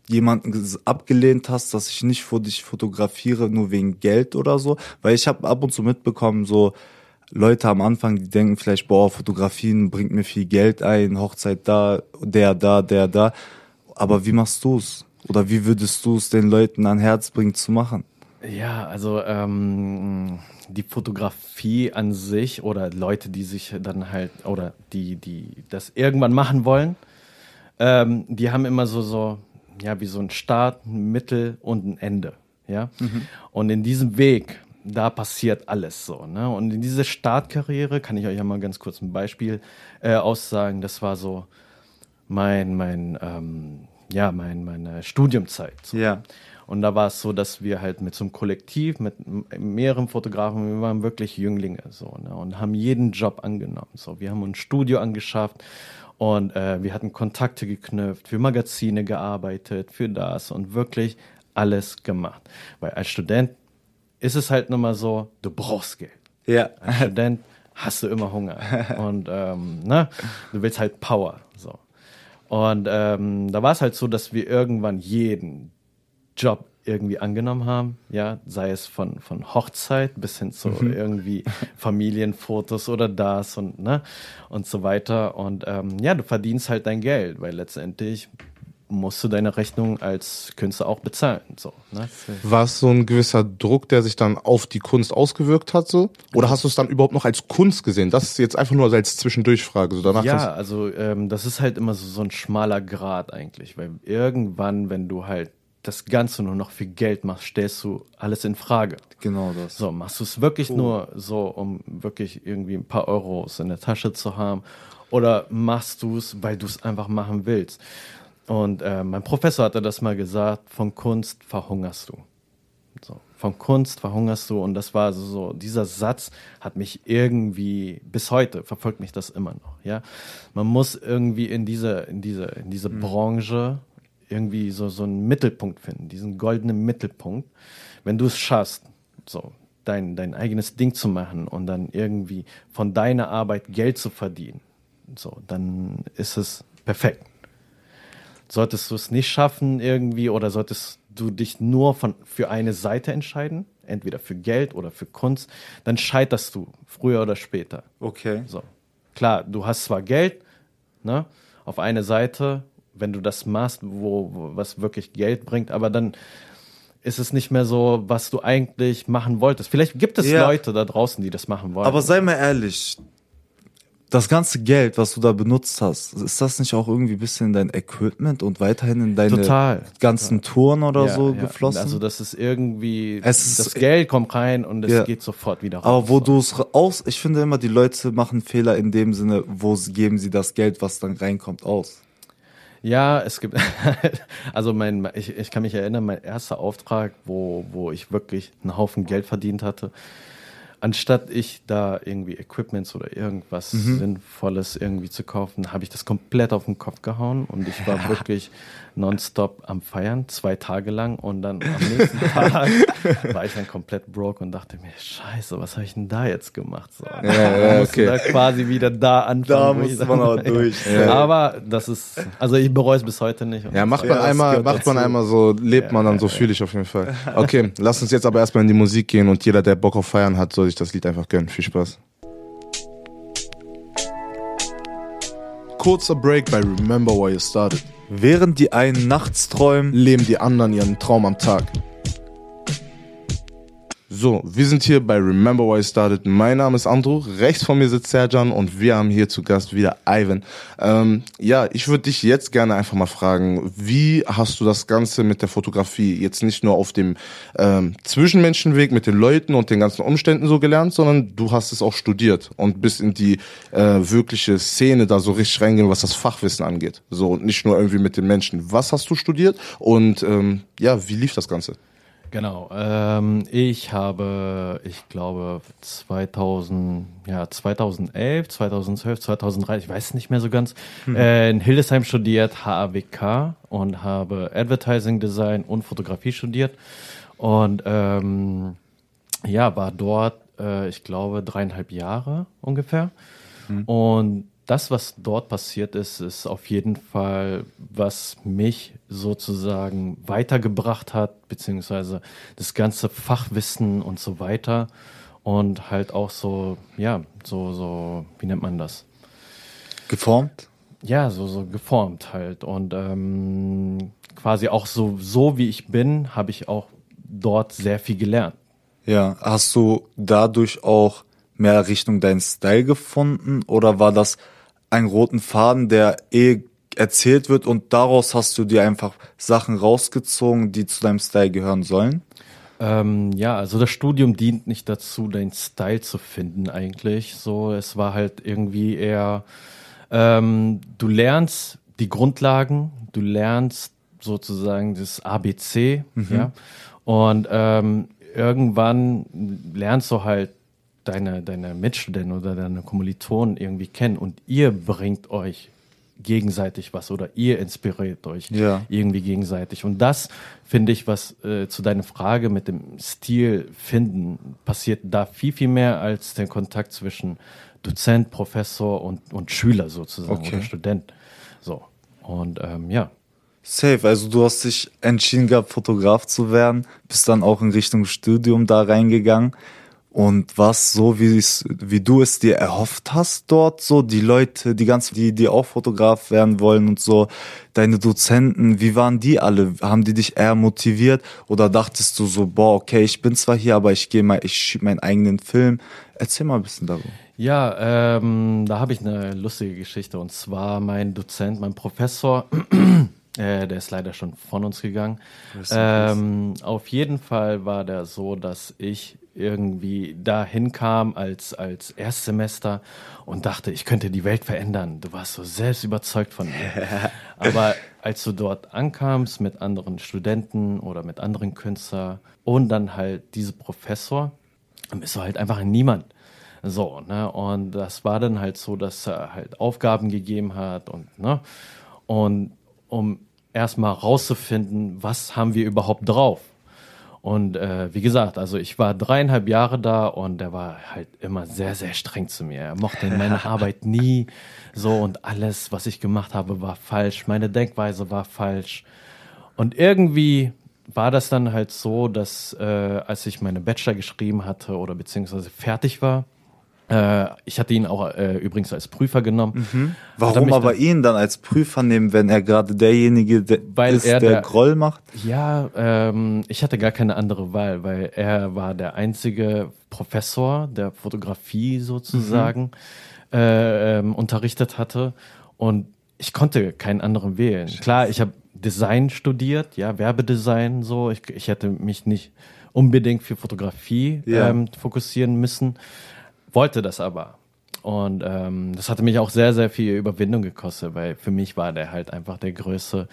jemanden abgelehnt hast, dass ich nicht vor dich fotografiere, nur wegen Geld oder so? Weil ich habe ab und zu mitbekommen, so Leute am Anfang, die denken vielleicht, boah, Fotografien bringt mir viel Geld ein, Hochzeit da, der da, der da. Aber wie machst du's? Oder wie würdest du es den Leuten an Herz bringen zu machen? Ja, also ähm, die Fotografie an sich oder Leute, die sich dann halt oder die, die das irgendwann machen wollen, ähm, die haben immer so so ja wie so ein Start, ein Mittel und ein Ende, ja. Und in diesem Weg da passiert alles so, ne? Und in diese Startkarriere kann ich euch ja mal ganz kurz ein Beispiel äh, aussagen. Das war so mein mein ähm, ja mein meine Studiumzeit. So. Ja. Und da war es so, dass wir halt mit so einem Kollektiv, mit mehreren Fotografen, wir waren wirklich Jünglinge so, ne, und haben jeden Job angenommen. So, wir haben ein Studio angeschafft und äh, wir hatten Kontakte geknüpft, für Magazine gearbeitet, für das und wirklich alles gemacht. Weil als Student ist es halt nun mal so, du brauchst Geld. Ja. Als Student hast du immer Hunger und ähm, ne, du willst halt Power. So. Und ähm, da war es halt so, dass wir irgendwann jeden Job irgendwie angenommen haben, ja, sei es von, von Hochzeit bis hin zu irgendwie Familienfotos oder das und ne und so weiter. Und ähm, ja, du verdienst halt dein Geld, weil letztendlich musst du deine Rechnung als Künstler auch bezahlen. So, ne? War es so ein gewisser Druck, der sich dann auf die Kunst ausgewirkt hat, so? Oder hast du es dann überhaupt noch als Kunst gesehen? Das ist jetzt einfach nur als Zwischendurchfrage. So danach Ja, also ähm, das ist halt immer so, so ein schmaler Grad eigentlich, weil irgendwann, wenn du halt das Ganze nur noch für Geld machst, stellst du alles in Frage. Genau das. So, machst du es wirklich nur so, um wirklich irgendwie ein paar Euros in der Tasche zu haben? Oder machst du es, weil du es einfach machen willst? Und äh, mein Professor hatte das mal gesagt, von Kunst verhungerst du. So, von Kunst verhungerst du. Und das war so, so, dieser Satz hat mich irgendwie, bis heute verfolgt mich das immer noch. Ja, Man muss irgendwie in diese, in diese, in diese Branche irgendwie so, so einen Mittelpunkt finden, diesen goldenen Mittelpunkt. Wenn du es schaffst, so dein, dein eigenes Ding zu machen und dann irgendwie von deiner Arbeit Geld zu verdienen, so, dann ist es perfekt. Solltest du es nicht schaffen irgendwie oder solltest du dich nur von, für eine Seite entscheiden, entweder für Geld oder für Kunst, dann scheiterst du früher oder später. Okay. So. Klar, du hast zwar Geld, ne, auf eine Seite, wenn du das machst, wo, wo was wirklich Geld bringt, aber dann ist es nicht mehr so, was du eigentlich machen wolltest. Vielleicht gibt es Ja. Leute da draußen, die das machen wollen. Aber sei mal ehrlich, das ganze Geld, was du da benutzt hast, ist das nicht auch irgendwie ein bisschen in dein Equipment und weiterhin in deine Total. ganzen Touren oder Ja, so ja. geflossen? Also das ist irgendwie, Es ist- das Geld kommt rein und es Ja. geht sofort wieder raus. Aber wo du es aus, ich finde immer, die Leute machen Fehler in dem Sinne, wo geben sie das Geld, was dann reinkommt, aus. Ja, es gibt, also mein, ich, ich kann mich erinnern, mein erster Auftrag, wo, wo ich wirklich einen Haufen Geld verdient hatte, anstatt ich da irgendwie Equipments oder irgendwas Mhm. Sinnvolles irgendwie zu kaufen, habe ich das komplett auf den Kopf gehauen und ich war wirklich nonstop am Feiern, zwei Tage lang und dann am nächsten Tag war ich dann komplett broke und dachte mir, scheiße, was habe ich denn da jetzt gemacht? So, ja, ja, musste okay. da quasi wieder da anfangen. Da musste man dann- auch durch. Ja. Aber das ist, also ich bereue es bis heute nicht. Und Ja, macht Ja, man einmal, macht man einmal so, lebt man dann so, fühle ich auf jeden Fall. Okay, lass uns jetzt aber erstmal in die Musik gehen und jeder, der Bock auf Feiern hat, soll sich das Lied einfach gönnen. Viel Spaß. Kurzer Break bei Remember Why You Started. Während die einen nachts träumen, Leben die anderen ihren Traum am Tag. So, wir sind hier bei Remember Why You Started. Mein Name ist Andrew, rechts von mir sitzt Serjan und wir haben hier zu Gast wieder Ivan. Ähm, ja, ich würde dich jetzt gerne einfach mal fragen, wie hast du das Ganze mit der Fotografie jetzt nicht nur auf dem ähm, Zwischenmenschenweg mit den Leuten und den ganzen Umständen so gelernt, sondern du hast es auch studiert und bist in die äh, wirkliche Szene da so richtig reingehen, was das Fachwissen angeht. So und nicht nur irgendwie mit den Menschen. Was hast du studiert und ähm, ja, wie lief das Ganze? Genau. Ähm, ich habe, ich glaube, 2000, ja, 2011, 2012, 2013, ich weiß nicht mehr so ganz, äh, in Hildesheim studiert, HAWK und habe Advertising Design und Fotografie studiert. Und ähm, ja, war dort, äh, ich glaube, dreieinhalb Jahre ungefähr. Und das, was dort passiert ist, ist auf jeden Fall, was mich sozusagen weitergebracht hat, beziehungsweise das ganze Fachwissen und so weiter. Und halt auch so, ja, so, so, wie nennt man das? geformt. Ja, so, so geformt halt. Und ähm, quasi auch so, so wie ich bin, habe ich auch dort sehr viel gelernt. Ja, hast du dadurch auch mehr Richtung deinen Style gefunden oder war das ein roten Faden, der eh erzählt wird und daraus hast du dir einfach Sachen rausgezogen, die zu deinem Style gehören sollen? Ähm, ja, also das Studium dient nicht dazu, deinen Style zu finden eigentlich. So, es war halt irgendwie eher, ähm, du lernst die Grundlagen, du lernst sozusagen das ABC, ja, und ähm, irgendwann lernst du halt deine, deine Mitstudenten oder deine Kommilitonen irgendwie kennen und ihr bringt euch gegenseitig was oder ihr inspiriert euch Ja. irgendwie gegenseitig. Und das finde ich, was äh, zu deiner Frage mit dem Stil finden, passiert da viel, viel mehr als der Kontakt zwischen Dozent, Professor und, und Schüler sozusagen Okay. oder Student. So. Und ähm, ja. Safe, also du hast dich entschieden gehabt, Fotograf zu werden, bist dann auch in Richtung Studium da reingegangen und was so, wie, wie du es dir erhofft hast dort, so die Leute, die ganzen, die, die auch Fotograf werden wollen und so, deine Dozenten, wie waren die alle? Haben die dich eher motiviert oder dachtest du so, boah, okay, ich bin zwar hier, aber ich gehe mal, ich schieb meinen eigenen Film. Erzähl mal ein bisschen darüber. Ja, ähm, da habe ich eine lustige Geschichte. Und zwar mein Dozent, mein Professor, Äh, der ist leider schon von uns gegangen. Ähm, auf jeden Fall war der so, dass ich irgendwie dahin kam als, als Erstsemester und dachte, ich könnte die Welt verändern. Du warst so selbst überzeugt von mir. Aber als du dort ankamst mit anderen Studenten oder mit anderen Künstlern und dann halt diese Professor, dann bist du halt einfach ein Niemand. So, ne? Und das war dann halt so, dass er halt Aufgaben gegeben hat und, ne? Und um erstmal rauszufinden, was haben wir überhaupt drauf. Und äh, wie gesagt, also ich war dreieinhalb Jahre da und der war halt immer sehr, sehr streng zu mir. Er mochte meine Arbeit nie so und alles, was ich gemacht habe, war falsch. Meine Denkweise war falsch. Und irgendwie war das dann halt so, dass äh, als ich meine Bachelor geschrieben hatte oder beziehungsweise fertig war, ich hatte ihn auch äh, übrigens als Prüfer genommen. Er Warum aber ihn dann als Prüfer nehmen, wenn er gerade derjenige der Weil ist, er der, der- Groll macht? Ja, ähm, ich hatte gar keine andere Wahl, weil er war der einzige Professor der Fotografie sozusagen äh, ähm, unterrichtet hatte und ich konnte keinen anderen wählen. Klar, ich habe Design studiert, ja, Werbedesign so. Ich, ich hätte mich nicht unbedingt für Fotografie Ja. ähm, fokussieren müssen, wollte das aber. Und ähm, das hatte mich auch sehr, sehr viel Überwindung gekostet, weil für mich war der halt einfach der größte,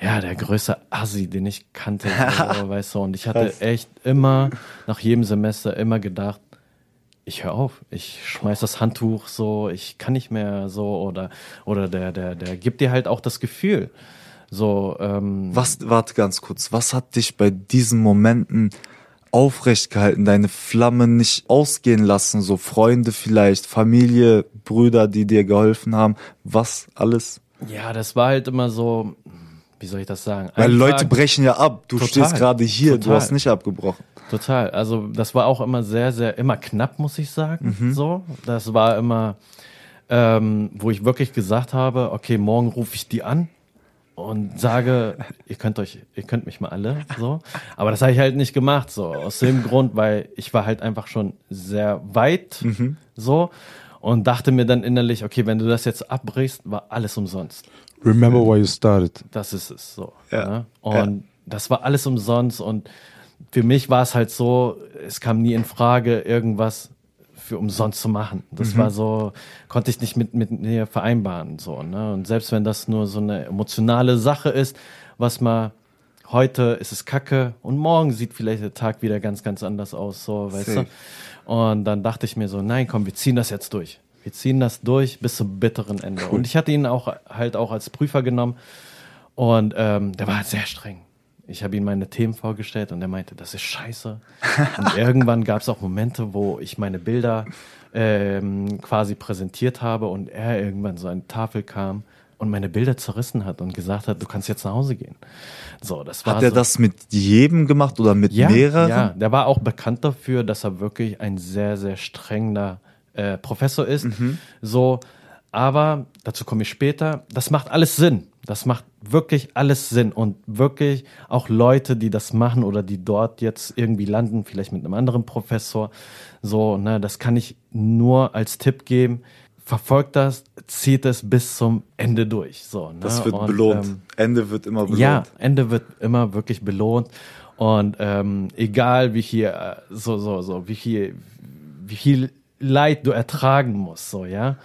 ja, der größte Assi, den ich kannte, so, weißt du. Und ich hatte echt immer, nach jedem Semester immer gedacht, ich höre auf, ich schmeiß das Handtuch so, ich kann nicht mehr so oder oder der der der gibt dir halt auch das Gefühl, so ähm, Was, warte ganz kurz, was hat dich bei diesen Momenten aufrecht gehalten, deine Flamme nicht ausgehen lassen, so Freunde vielleicht, Familie, Brüder, die dir geholfen haben, was alles? ja, das war halt immer so, wie soll ich das sagen? Weil Ein Leute Tag- brechen ja ab, du Total. stehst gerade hier, du Total. hast nicht abgebrochen. Total. Also das war auch immer sehr, sehr, immer knapp, muss ich sagen. Mhm. So, das war immer, ähm, wo ich wirklich gesagt habe, okay, morgen rufe ich die an und sage, ihr könnt euch, ihr könnt mich mal alle, so. Aber das habe ich halt nicht gemacht, so aus dem Grund, weil ich war halt einfach schon sehr weit, Mhm. so und dachte mir dann innerlich, okay, wenn du das jetzt abbrichst, war alles umsonst. Remember why you started. Das ist es so. Ja. Ne? Und das war alles umsonst und für mich war es halt so, es kam nie in Frage, irgendwas für umsonst zu machen. Das war so, konnte ich nicht mit, mit mir vereinbaren. So, ne? Und selbst wenn das nur so eine emotionale Sache ist, was mal heute ist es Kacke und morgen sieht vielleicht der Tag wieder ganz, ganz anders aus, so, weißt du? Und dann dachte ich mir so, nein, komm, wir ziehen das jetzt durch. Wir ziehen das durch bis zum bitteren Ende. Und ich hatte ihn auch halt auch als Prüfer genommen und ähm, der war sehr streng. Ich habe ihm meine Themen vorgestellt und er meinte, das ist scheiße. Und irgendwann gab es auch Momente, wo ich meine Bilder ähm, quasi präsentiert habe und er irgendwann so an die Tafel kam und meine Bilder zerrissen hat und gesagt hat, du kannst jetzt nach Hause gehen. So, das war Hat er so. das mit jedem gemacht oder mit Ja, mehreren? ja, der war auch bekannt dafür, dass er wirklich ein sehr, sehr strengender äh, Professor ist. Mhm. So, aber dazu komme ich später. Das macht alles Sinn. Das macht wirklich alles Sinn und wirklich auch Leute, die das machen oder die dort jetzt irgendwie landen, vielleicht mit einem anderen Professor. So, ne, das kann ich nur als Tipp geben. Verfolgt das, zieht es bis zum Ende durch. So, ne? Das wird Und, belohnt. ähm, Ende wird immer belohnt. ja, Ende wird immer wirklich belohnt. Und ähm, egal wie viel, äh, so, so, so, wie viel, wie viel Leid du ertragen musst, so, ja.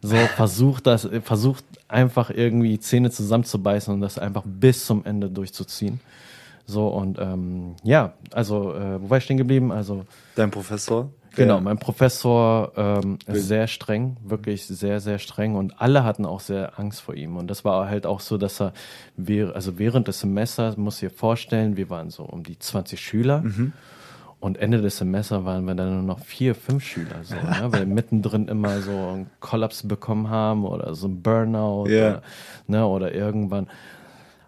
So, versuch das, äh, versucht einfach irgendwie Zähne zusammenzubeißen und das einfach bis zum Ende durchzuziehen. So, und ähm, ja, also, äh, wo war ich stehen geblieben? Also, Dein Professor? Genau, mein Professor ähm, ist sehr streng, wirklich sehr, sehr streng und alle hatten auch sehr Angst vor ihm. Und das war halt auch so, dass er, also während des Semesters, muss ich dir vorstellen, wir waren so um die 20 Schüler und Ende des Semesters waren wir dann nur noch vier, fünf Schüler, so, ne? weil wir mittendrin immer so einen Kollaps bekommen haben oder so ein Burnout Ja. oder, ne? oder irgendwann.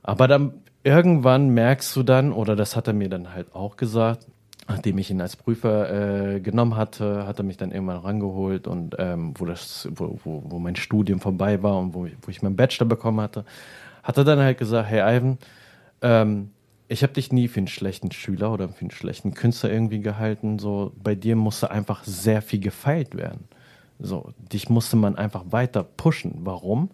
Aber dann irgendwann merkst du dann, oder das hat er mir dann halt auch gesagt, nachdem ich ihn als Prüfer äh, genommen hatte, hat er mich dann irgendwann rangeholt und ähm, wo, das, wo, wo, wo mein Studium vorbei war und wo ich, wo ich meinen Bachelor bekommen hatte, hat er dann halt gesagt, hey Ivan, ähm, ich habe dich nie für einen schlechten Schüler oder für einen schlechten Künstler irgendwie gehalten. So, bei dir musste einfach sehr viel gefeilt werden. So, dich musste man einfach weiter pushen. Warum?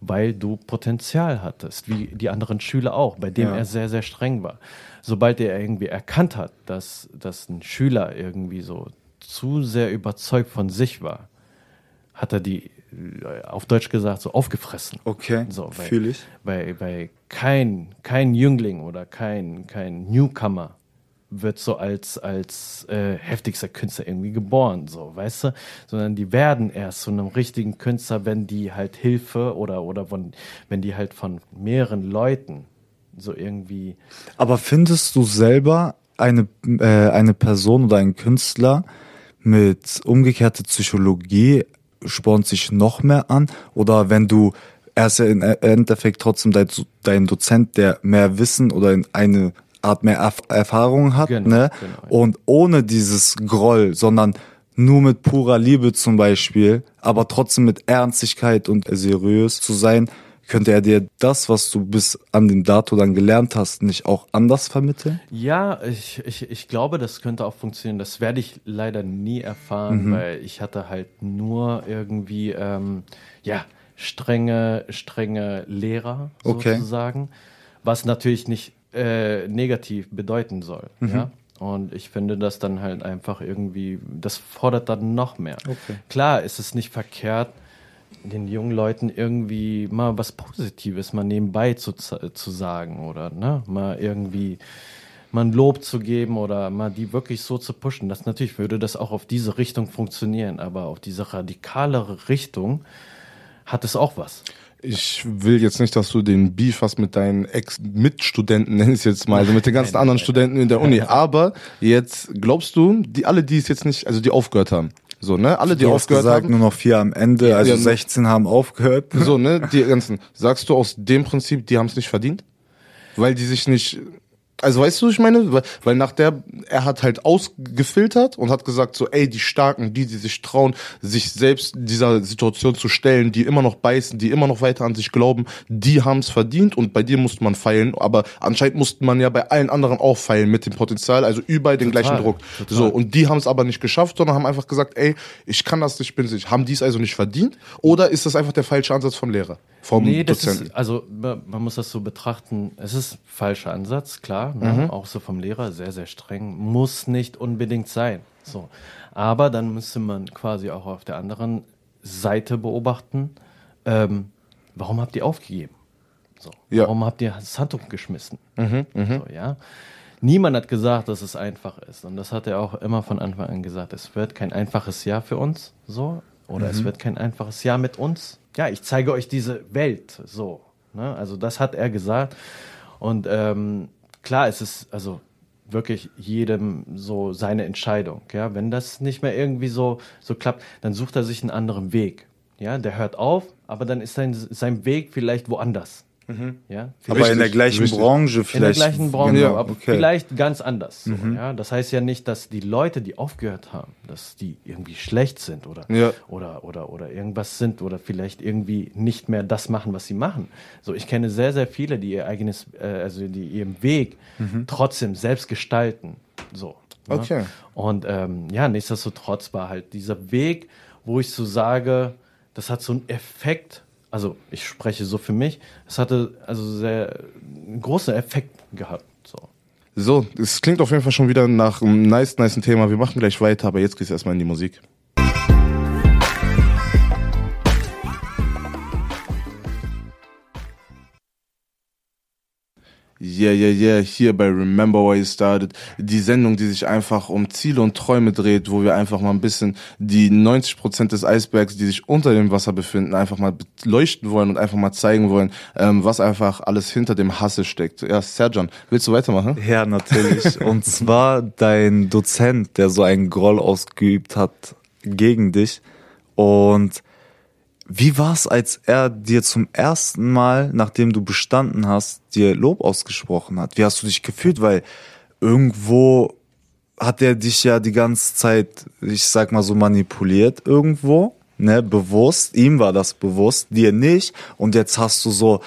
weil du Potenzial hattest, wie die anderen Schüler auch, bei dem Ja. er sehr, sehr streng war. Sobald er irgendwie erkannt hat, dass, dass ein Schüler irgendwie so zu sehr überzeugt von sich war, hat er die, auf Deutsch gesagt, so aufgefressen. Okay, So, weil, fühl ich. Weil, weil kein, kein Jüngling oder kein, kein Newcomer wird so als, als äh, heftigster Künstler irgendwie geboren, so, weißt du? Sondern die werden erst zu einem richtigen Künstler, wenn die halt Hilfe oder, oder von, wenn die halt von mehreren Leuten so irgendwie Aber findest du selber eine, äh, eine Person oder ein Künstler mit umgekehrter Psychologie spornt sich noch mehr an? Oder wenn du, er ist ja im Endeffekt trotzdem dein, dein Dozent, der mehr Wissen oder in eine Art mehr Erf Erfahrung hat, Genau, ne? genau. Und ohne dieses Groll, sondern nur mit purer Liebe zum Beispiel, aber trotzdem mit Ernstigkeit und seriös zu sein, könnte er dir das, was du bis an den Dato dann gelernt hast, nicht auch anders vermitteln? Ja, ich, ich, ich glaube, das könnte auch funktionieren. Das werde ich leider nie erfahren, weil ich hatte halt nur irgendwie, ähm, ja, strenge, strenge Lehrer Okay. sozusagen, was natürlich nicht äh, negativ bedeuten soll. Ja? Und ich finde das dann halt einfach irgendwie, das fordert dann noch mehr. Okay. Klar ist es nicht verkehrt, den jungen Leuten irgendwie mal was Positives mal nebenbei zu, zu sagen oder ne, mal irgendwie mal ein Lob zu geben oder mal die wirklich so zu pushen. Das natürlich würde das auch auf diese Richtung funktionieren, aber auf diese radikalere Richtung hat es auch was. Ich will jetzt nicht, dass du den Beef hast mit deinen Ex-Mitstudenten, nenn ich es jetzt mal, also mit den ganzen anderen Studenten in der Uni. Aber jetzt glaubst du, die alle, die es jetzt nicht, also die aufgehört haben, so ne, alle, die Du aufgehört gesagt, haben, nur noch vier am Ende, also Ja, nur- 16 haben aufgehört. so ne, die ganzen, sagst du aus dem Prinzip, die haben es nicht verdient, weil die sich nicht also weißt du, ich meine, weil, nach der, er hat halt ausgefiltert und hat gesagt so, ey, die Starken, die, die sich trauen, sich selbst dieser Situation zu stellen, die immer noch beißen, die immer noch weiter an sich glauben, die haben es verdient und bei dir musste man feilen, aber anscheinend musste man ja bei allen anderen auch feilen mit dem Potenzial, also überall den Total, gleichen Druck. total. So, und die haben es aber nicht geschafft, sondern haben einfach gesagt, ey, ich kann das nicht, ich bin sich. Haben die es also nicht verdient? Oder ist das einfach der falsche Ansatz vom Lehrer? Vom Nee, das Dozenten? ist, also man man muss das so betrachten, es ist falscher Ansatz, klar, ne? auch so vom Lehrer, sehr, sehr streng, muss nicht unbedingt sein. So. Aber dann müsste man quasi auch auf der anderen Seite beobachten, ähm, warum habt ihr aufgegeben? So. Ja. Warum habt ihr das Handtuch geschmissen? so, ja? Niemand hat gesagt, dass es einfach ist. Und das hat er auch immer von Anfang an gesagt. Es wird kein einfaches Jahr für uns, so. Oder es wird kein einfaches Jahr mit uns. Ja, ich zeige euch diese Welt, so. Ne? Also das hat er gesagt. Und ähm, klar, es ist also wirklich jedem so seine Entscheidung. Ja, wenn das nicht mehr irgendwie so so klappt, dann sucht er sich einen anderen Weg. Ja, der hört auf, aber dann ist sein sein Weg vielleicht woanders. Ja, Aber in der gleichen richtig. Branche in vielleicht. der gleichen Branche, Genau, aber okay. vielleicht ganz anders. So, ja? Das heißt ja nicht, dass die Leute, die aufgehört haben, dass die irgendwie schlecht sind oder, Ja. oder, oder, oder irgendwas sind oder vielleicht irgendwie nicht mehr das machen, was sie machen. So, ich kenne sehr, sehr viele, die ihr eigenes, äh, also die ihren Weg trotzdem selbst gestalten. So. ne? Okay. Und ähm, ja, nichtsdestotrotz war halt dieser Weg, wo ich so sage, das hat so einen Effekt, also ich spreche so für mich, es hatte also sehr einen großen Effekt gehabt. So. So, es klingt auf jeden Fall schon wieder nach einem nice, nice Thema. Wir machen gleich weiter, aber jetzt geht's erstmal in die Musik. Yeah, yeah, yeah, hier bei Remember Why You Started. Die Sendung, die sich einfach um Ziele und Träume dreht, wo wir einfach mal ein bisschen die 90% des Eisbergs, die sich unter dem Wasser befinden, einfach mal beleuchten wollen und einfach mal zeigen wollen, ähm, was einfach alles hinter dem Hasse steckt. Ja, Serjan, willst du weitermachen? Ja, natürlich. Und zwar dein Dozent, der so einen Groll ausgeübt hat gegen dich. Und wie war's, als er dir zum ersten Mal, nachdem du bestanden hast, dir Lob ausgesprochen hat? Wie hast du dich gefühlt? Weil irgendwo hat er dich ja die ganze Zeit, ich sag mal so, manipuliert irgendwo, ne, bewusst. Ihm war das bewusst, dir nicht. Und jetzt hast du so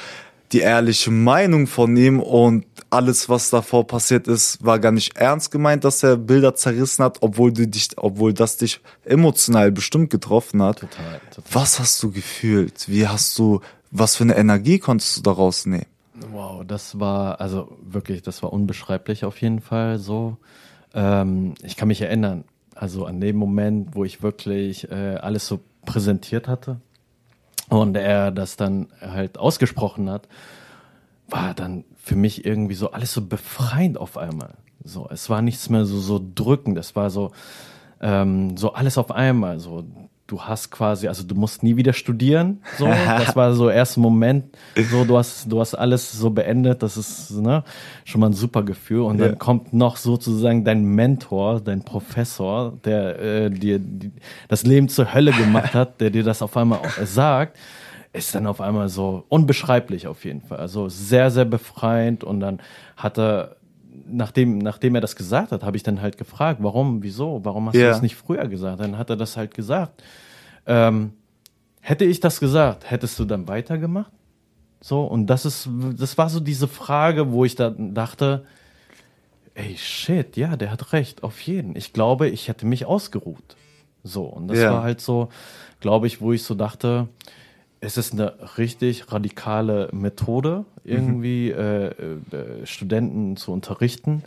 die ehrliche Meinung von ihm und alles, was davor passiert ist, war gar nicht ernst gemeint, dass er Bilder zerrissen hat, obwohl du dich, obwohl das dich emotional bestimmt getroffen hat. Total, total. Was hast du gefühlt? Wie hast du, Was für eine Energie konntest du daraus nehmen? Wow, das war, also wirklich, das war unbeschreiblich auf jeden Fall so. Ähm, ich kann mich erinnern, also an dem Moment, wo ich wirklich äh, alles so präsentiert hatte und er das dann halt ausgesprochen hat, war dann für mich irgendwie so alles so befreiend auf einmal. So, es war nichts mehr so, so drückend, es war so, ähm, so alles auf einmal, so du hast quasi, also du musst nie wieder studieren. So, das war so erster Moment. So, du hast, du hast alles so beendet. Das ist ne, schon mal ein super Gefühl. Und dann kommt noch sozusagen dein Mentor, dein Professor, der äh, dir die, das Leben zur Hölle gemacht hat, der dir das auf einmal auch sagt. Ist dann auf einmal so unbeschreiblich auf jeden Fall. Also sehr, sehr befreiend. Und dann hat er nachdem, nachdem er das gesagt hat, habe ich dann halt gefragt, warum, wieso, warum hast Ja. du das nicht früher gesagt? Dann hat er das halt gesagt. Ähm, hätte ich das gesagt, hättest du dann weitergemacht? So, und das ist, das war so diese Frage, wo ich dann dachte, ey, shit, ja, der hat recht, auf jeden. Ich glaube, ich hätte mich ausgeruht. So, und das Ja. war halt so, glaube ich, wo ich so dachte, es ist eine richtig radikale Methode, irgendwie äh, äh, Studenten zu unterrichten,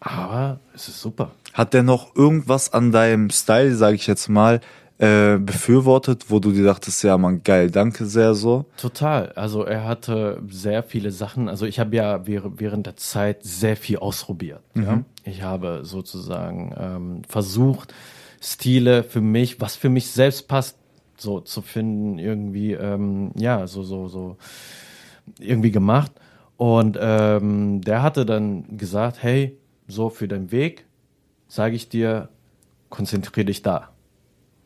aber es ist super. Hat der noch irgendwas an deinem Style, sage ich jetzt mal, äh, befürwortet, wo du dir dachtest, ja, man, geil, danke sehr so? Total. Also er hatte sehr viele Sachen. Also ich habe ja währ- während der Zeit sehr viel ausprobiert. Ja? Ich habe sozusagen ähm, versucht, Stile für mich, was für mich selbst passt, so zu finden, irgendwie, ähm, ja, so, so, so irgendwie gemacht. Und ähm, der hatte dann gesagt, hey, so für deinen Weg, sage ich dir, konzentriere dich da.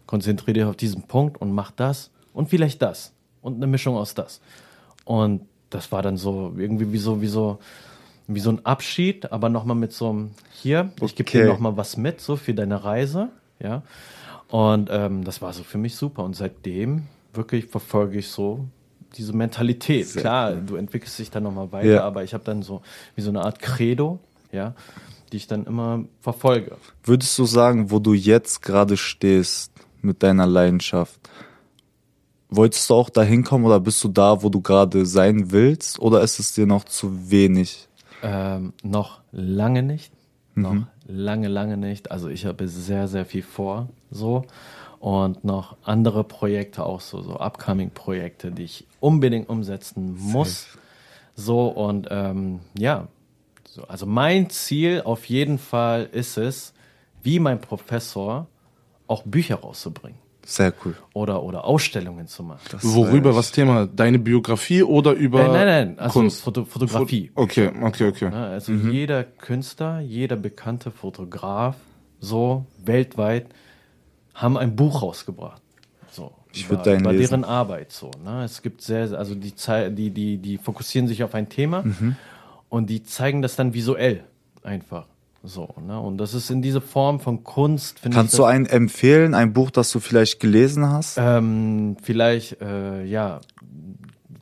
Konzentriere dich auf diesen Punkt und mach das und vielleicht das und eine Mischung aus das. Und das war dann so irgendwie wie so wie so wie so ein Abschied, aber nochmal mit so einem hier, ich gebe dir Okay. nochmal was mit so für deine Reise, ja. Und ähm, das war so für mich super und seitdem wirklich verfolge ich so diese Mentalität. Klar, du entwickelst dich dann nochmal weiter, Ja. aber ich habe dann so wie so eine Art Credo, ja, die ich dann immer verfolge. Würdest du sagen, wo du jetzt gerade stehst mit deiner Leidenschaft, wolltest du auch da hinkommen oder bist du da, wo du gerade sein willst oder ist es dir noch zu wenig? Ähm, noch lange nicht. Noch lange, lange nicht. Also ich habe sehr, sehr viel vor, so. Und noch andere Projekte auch so, so Upcoming-Projekte, die ich unbedingt umsetzen muss. So und ähm, ja, so, also mein Ziel auf jeden Fall ist es, wie mein Professor auch Bücher rauszubringen Sehr cool. oder, oder Ausstellungen zu machen. Das Worüber, was Thema? Deine Biografie oder über Äh, nein, nein, also Kunst? Foto, Fotografie. Okay, okay, okay. Ja, also jeder Künstler, jeder bekannte Fotograf, so weltweit, haben ein Buch rausgebracht. So, Ich über- würd deinen über lesen. deren Arbeit so. Ne? Es gibt sehr, also die, die, die, die fokussieren sich auf ein Thema Mhm. und die zeigen das dann visuell einfach. So, ne? Und das ist in dieser Form von Kunst, finde ich. Kannst du einen empfehlen, ein Buch, das du vielleicht gelesen hast? ähm, vielleicht, äh, ja,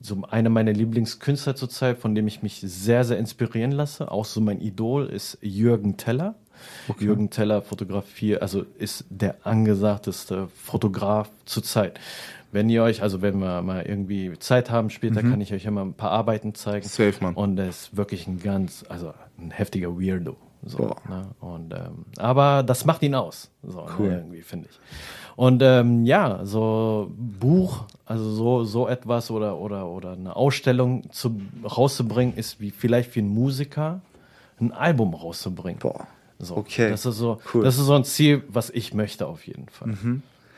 so einer meiner Lieblingskünstler zurzeit, von dem ich mich sehr, sehr inspirieren lasse. Auch so mein Idol ist Jürgen Teller. Jürgen Teller fotografiert, also ist der angesagteste Fotograf zurzeit. Wenn ihr euch, also wenn wir mal irgendwie Zeit haben später, kann ich euch immer ein paar Arbeiten zeigen. Safe, Mann. Und er ist wirklich ein ganz, also ein heftiger Weirdo. So, ne? Und ähm, aber das macht ihn aus. So, Cool. ne, irgendwie, finde ich. Und ähm, ja, so Buch, also so, so etwas oder, oder, oder eine Ausstellung zu, rauszubringen, ist wie vielleicht für einen Musiker ein Album rauszubringen. Boah. So, Okay. Das ist so, Cool. das ist so ein Ziel, was ich möchte auf jeden Fall.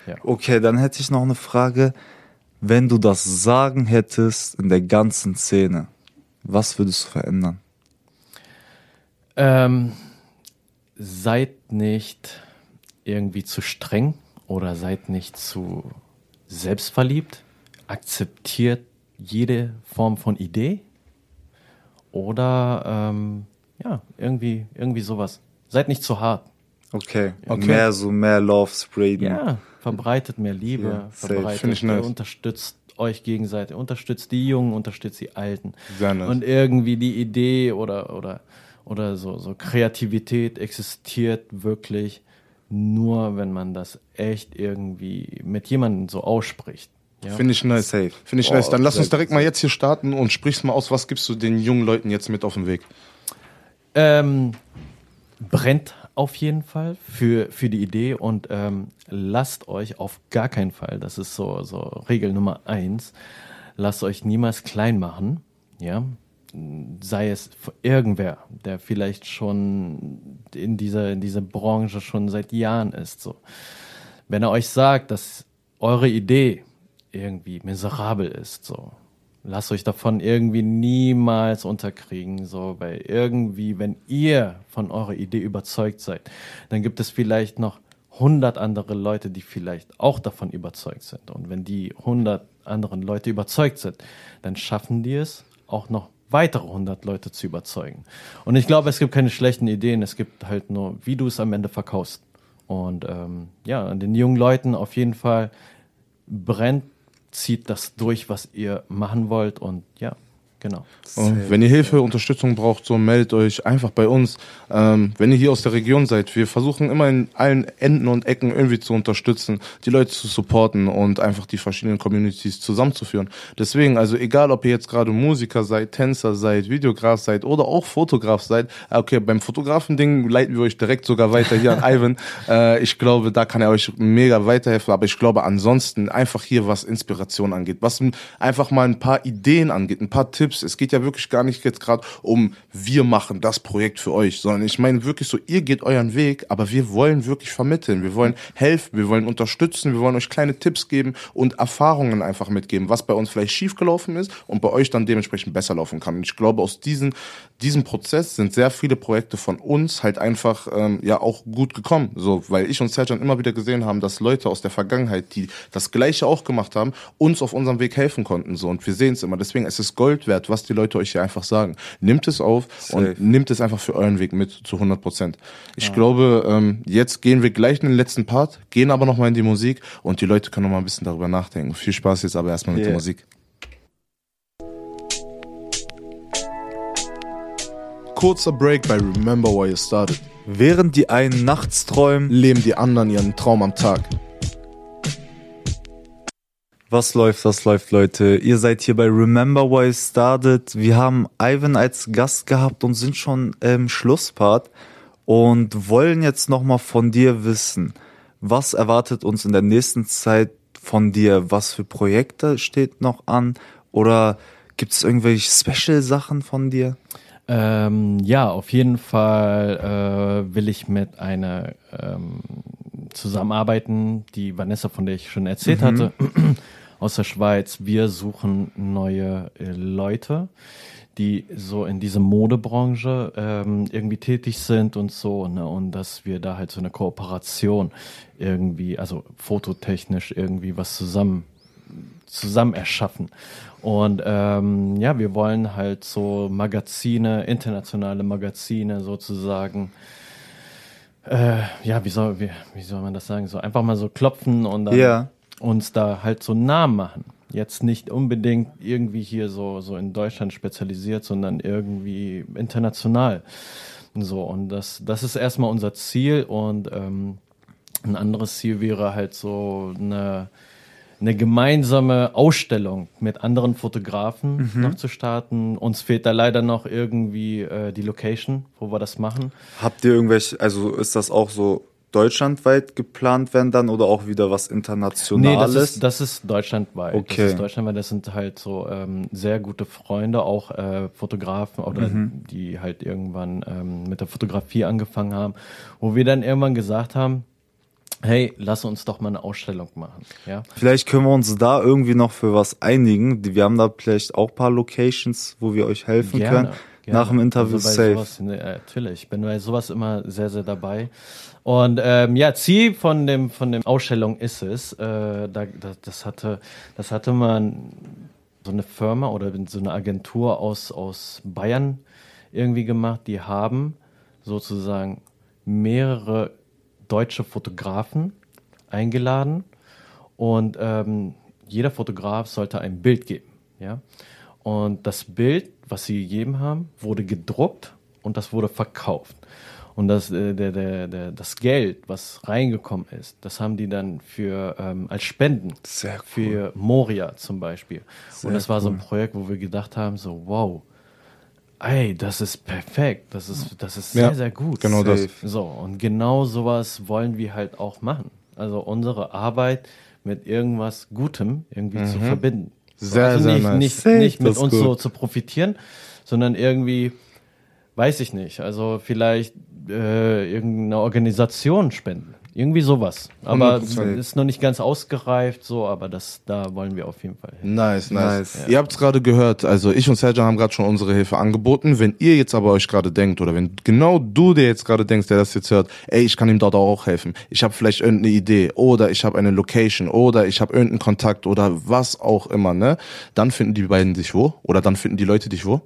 Ja. Okay, dann hätte ich noch eine Frage. Wenn du das Sagen hättest in der ganzen Szene, was würdest du verändern? Ähm, seid nicht irgendwie zu streng oder seid nicht zu selbstverliebt. Akzeptiert jede Form von Idee oder ähm, ja, irgendwie, irgendwie sowas. Seid nicht zu hart. Okay. Okay. Mehr so, mehr Love spreaden. Ja, verbreitet mehr Liebe, safe. verbreitet, nice. unterstützt euch gegenseitig, unterstützt die Jungen, unterstützt die Alten. Sehr nice. Und irgendwie die Idee oder, oder, oder so, so Kreativität existiert wirklich nur, wenn man das echt irgendwie mit jemandem so ausspricht. Ja. Finde ich nice. Safe. Finde ich Oh, nice. Dann lass uns direkt mal jetzt hier starten und sprichst mal aus, was gibst du den jungen Leuten jetzt mit auf den Weg? Ähm, brennt auf jeden Fall für, für die Idee und ähm, lasst euch auf gar keinen Fall, das ist so, so Regel Nummer eins, lasst euch niemals klein machen, ja. Sei es irgendwer, der vielleicht schon in dieser, in dieser Branche schon seit Jahren ist, so. Wenn er euch sagt, dass eure Idee irgendwie miserabel ist, so, lasst euch davon irgendwie niemals unterkriegen, so, weil irgendwie, wenn ihr von eurer Idee überzeugt seid, dann gibt es vielleicht noch hundert andere Leute, die vielleicht auch davon überzeugt sind. Und wenn die hundert anderen Leute überzeugt sind, dann schaffen die es, auch noch weitere hundert Leute zu überzeugen. Und ich glaube, es gibt keine schlechten Ideen, es gibt halt nur, wie du es am Ende verkaufst. Und ähm, ja, den jungen Leuten auf jeden Fall brennt, zieht das durch, was ihr machen wollt und ja, genau. Und wenn ihr Hilfe, Unterstützung braucht, so meldet euch einfach bei uns. Ähm, wenn ihr hier aus der Region seid, wir versuchen immer in allen Enden und Ecken irgendwie zu unterstützen, die Leute zu supporten und einfach die verschiedenen Communities zusammenzuführen. Deswegen, also egal, ob ihr jetzt gerade Musiker seid, Tänzer seid, Videograf seid oder auch Fotograf seid, äh, okay, beim Fotografen-Ding leiten wir euch direkt sogar weiter hier an Ivan. Äh, ich glaube, da kann er euch mega weiterhelfen, aber ich glaube ansonsten einfach hier, was Inspiration angeht, was einfach mal ein paar Ideen angeht, ein paar Tipps. Es geht ja wirklich gar nicht jetzt gerade um, wir machen das Projekt für euch, sondern ich meine wirklich so, ihr geht euren Weg, aber wir wollen wirklich vermitteln, wir wollen helfen, wir wollen unterstützen, wir wollen euch kleine Tipps geben und Erfahrungen einfach mitgeben, was bei uns vielleicht schiefgelaufen ist und bei euch dann dementsprechend besser laufen kann. Und ich glaube, aus diesen, diesem Prozess sind sehr viele Projekte von uns halt einfach ähm, ja auch gut gekommen, so, weil ich und Serjan immer wieder gesehen haben, dass Leute aus der Vergangenheit, die das Gleiche auch gemacht haben, uns auf unserem Weg helfen konnten, so, und wir sehen es immer. Deswegen es ist Gold wert, was die Leute euch hier einfach sagen. Nimmt es auf Safe. und nimmt es einfach für euren Weg mit zu 100 Prozent. Ich glaube, ähm, jetzt gehen wir gleich in den letzten Part, gehen aber nochmal in die Musik und die Leute können noch mal ein bisschen darüber nachdenken. Viel Spaß jetzt aber erstmal mit der Yeah. Musik. Kurzer Break bei Remember Why You Started. Während die einen nachts träumen, Leben die anderen ihren Traum am Tag. Was läuft, was läuft, Leute? Ihr seid hier bei Remember Why Started. Wir haben Ivan als Gast gehabt und sind schon im Schlusspart und wollen jetzt nochmal von dir wissen, was erwartet uns in der nächsten Zeit von dir? Was für Projekte steht noch an? Oder gibt es irgendwelche Special-Sachen von dir? Ähm, ja, auf jeden Fall äh, will ich mit einer ähm, zusammenarbeiten, die Vanessa, von der ich schon erzählt hatte, aus der Schweiz. Wir suchen neue äh, Leute, die so in dieser Modebranche ähm, irgendwie tätig sind und so, ne? Und dass wir da halt so eine Kooperation irgendwie, also fototechnisch irgendwie was zusammen zusammen erschaffen. Und ähm, ja, wir wollen halt so Magazine, internationale Magazine sozusagen, äh, ja, wie soll, wie, wie soll man das sagen, so einfach mal so klopfen und dann Ja. uns da halt so einen Namen machen. Jetzt nicht unbedingt irgendwie hier so, so in Deutschland spezialisiert, sondern irgendwie international. So, und das, das ist erstmal unser Ziel und ähm, ein anderes Ziel wäre halt so eine, eine gemeinsame Ausstellung mit anderen Fotografen noch zu starten. Uns fehlt da leider noch irgendwie äh, die Location, wo wir das machen. Habt ihr irgendwelche, also ist das auch so deutschlandweit geplant werden dann oder auch wieder was Nee, Internationales? das ist, das ist deutschlandweit. Okay. Das ist deutschlandweit. Das sind halt so ähm, sehr gute Freunde, auch äh, Fotografen oder die halt irgendwann ähm, mit der Fotografie angefangen haben, wo wir dann irgendwann gesagt haben, hey, lass uns doch mal eine Ausstellung machen. Ja. Vielleicht können wir uns da irgendwie noch für was einigen. Wir haben da vielleicht auch ein paar Locations, wo wir euch helfen können. Nach dem Interview Also safe. Sowas, ne, äh, natürlich, ich bin bei sowas immer sehr, sehr dabei. Und ähm, ja, Ziel von dem von dem Ausstellung ist es, äh, da, da, das hatte das hatte man so eine Firma oder so eine Agentur aus aus Bayern irgendwie gemacht. Die haben sozusagen mehrere deutsche Fotografen eingeladen und ähm, jeder Fotograf sollte ein Bild geben, ja. Und das Bild, was sie gegeben haben, wurde gedruckt und das wurde verkauft. Und das, äh, der, der, der, das Geld, was reingekommen ist, das haben die dann für ähm, als Spenden cool. für Moria zum Beispiel. Sehr und das war so ein cool. Projekt, wo wir gedacht haben, so wow, ey, das ist perfekt, das ist, das ist Ja, sehr, sehr gut. genau das. Safe. So, und genau sowas wollen wir halt auch machen. Also unsere Arbeit mit irgendwas Gutem irgendwie zu verbinden. Mhm. Sehr, also sehr nicht, nice. nicht, Safe, nicht mit das uns gut. so zu profitieren, sondern irgendwie, weiß ich nicht, also vielleicht äh, irgendeine Organisation spenden. Irgendwie sowas. Aber 100%. ist noch nicht ganz ausgereift, so, aber das, da wollen wir auf jeden Fall hin. Nice, nice. Nice. Ihr habt es gerade gehört, also ich und Serjan haben gerade schon unsere Hilfe angeboten. Wenn ihr jetzt aber euch gerade denkt, oder wenn genau du dir jetzt gerade denkst, der das jetzt hört, ey, ich kann ihm dort auch helfen. Ich habe vielleicht irgendeine Idee oder ich habe eine Location oder ich habe irgendeinen Kontakt oder was auch immer, ne? Dann finden die beiden dich wo? Oder dann finden die Leute dich wo?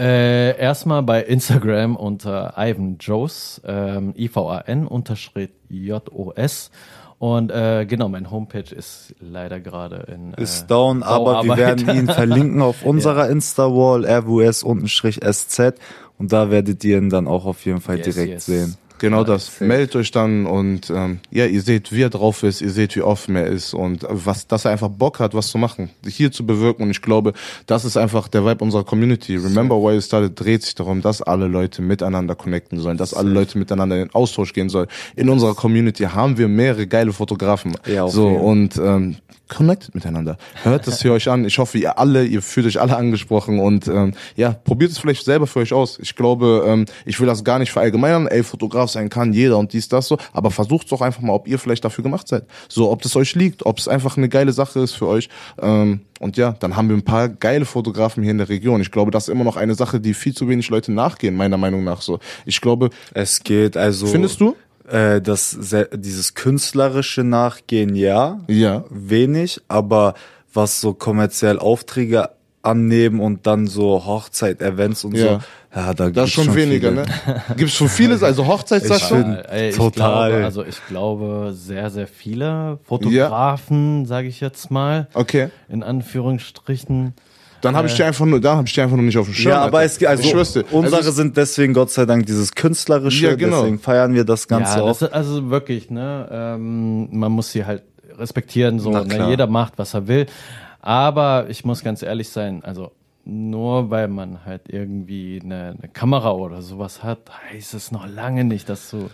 Äh, erstmal bei Instagram unter Ivan Jos, ähm, I-V-A-N unterstrich J-O-S. Und äh, genau, mein Homepage ist leider gerade in äh, Ist down, aber wir werden ihn verlinken auf unserer Insta-Wall, rws-sz und da werdet ihr ihn dann auch auf jeden Fall Yes, direkt yes. sehen. Genau das. Meldet euch dann und ähm, ja, ihr seht, wie er drauf ist, ihr seht, wie offen er ist und was, dass er einfach Bock hat, was zu machen, hier zu bewirken. Und ich glaube, das ist einfach der Vibe unserer Community. Remember Why You Started dreht sich darum, dass alle Leute miteinander connecten sollen, dass alle Leute miteinander in den Austausch gehen sollen. In unserer Community haben wir mehrere geile Fotografen. Ja, so jeden. und ähm, connectet miteinander. Hört es hier euch an. Ich hoffe, ihr alle, ihr fühlt euch alle angesprochen und ähm, ja, probiert es vielleicht selber für euch aus. Ich glaube, ähm, ich will das gar nicht verallgemeinern. Ey, Fotograf sein kann jeder und dies, das so. Aber versucht doch einfach mal, ob ihr vielleicht dafür gemacht seid. So, ob das euch liegt, ob es einfach eine geile Sache ist für euch. Ähm, und ja, dann haben wir ein paar geile Fotografen hier in der Region. Ich glaube, das ist immer noch eine Sache, die viel zu wenig Leute nachgehen, meiner Meinung nach so. Ich glaube, Es geht also. findest du? Äh, das, se- dieses künstlerische Nachgehen, ja. Ja. Wenig, aber was so kommerziell Aufträge annehmen und dann so Hochzeit-Events und Ja. so, ja, da Das ist gibt's schon weniger, viele. ne? Gibt's schon vieles, also Hochzeitssachen? Ich ich Total. Glaube, also ich glaube sehr, sehr viele Fotografen, sage ich jetzt mal, Okay. in Anführungsstrichen. Dann habe ich die einfach nur, da habe ich die einfach nur nicht auf dem Schirm. Ja, aber Alter. es geht, also ich schwör's dir. unsere Also es- sind deswegen Gott sei Dank dieses künstlerische, Ja, genau. deswegen feiern wir das Ganze ja, auch. das ist also wirklich, ne, ähm, man muss sie halt respektieren, so, Na ne, jeder macht, was er will. Aber ich muss ganz ehrlich sein, also nur weil man halt irgendwie eine, eine Kamera oder sowas hat, heißt es noch lange nicht, dass du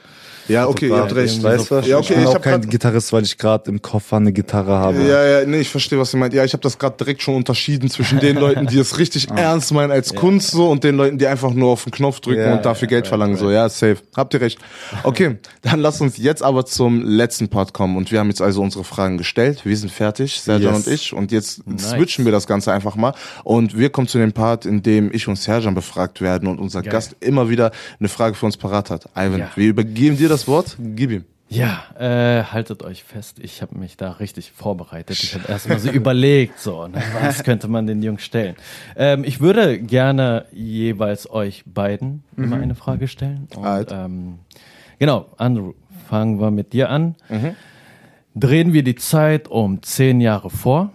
ja, okay, ihr habt recht. Weißt du was? Ja, ich okay, bin ich auch hab kein Gitarrist, weil ich gerade im Koffer eine Gitarre habe. Ja, ja, nee, ich verstehe, was ihr meint. Ja, ich habe das gerade direkt schon unterschieden zwischen den Leuten, die es richtig ernst meinen als Kunst so und den Leuten, die einfach nur auf den Knopf drücken Ja, und dafür ja, Geld right, verlangen. So, right. ja, safe. Habt ihr recht. Okay, dann lasst uns jetzt aber zum letzten Part kommen und wir haben jetzt also unsere Fragen gestellt. Wir sind fertig, Serjan Yes. und ich und jetzt Nice. switchen wir das Ganze einfach mal und wir kommen zu dem Part, in dem ich und Serjan befragt werden und unser Geil. Gast immer wieder eine Frage für uns parat hat. Ivan, Ja. wir übergeben dir das Wort. Gib ihm. Ja, äh, haltet euch fest, ich habe mich da richtig vorbereitet. Ich habe erstmal so überlegt, so, ne, was könnte man den Jungs stellen. Ähm, ich würde gerne jeweils euch beiden immer eine Frage stellen. Und, Alt. ähm, genau, Andrew, fangen wir mit dir an. Drehen wir die Zeit um zehn Jahre vor.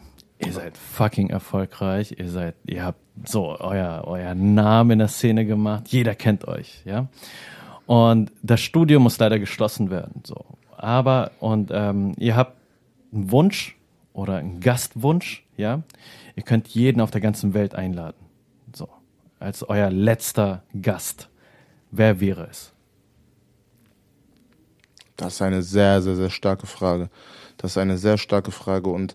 Ihr seid fucking erfolgreich. Ihr seid, ihr habt so euer, euer Name in der Szene gemacht. Jeder kennt euch, ja. Und das Studio muss leider geschlossen werden. So. Aber, und ähm, ihr habt einen Wunsch oder einen Gastwunsch, ja. Ihr könnt jeden auf der ganzen Welt einladen. So. Als euer letzter Gast. Wer wäre es? Das ist eine sehr, sehr, sehr starke Frage. Das ist eine sehr starke Frage und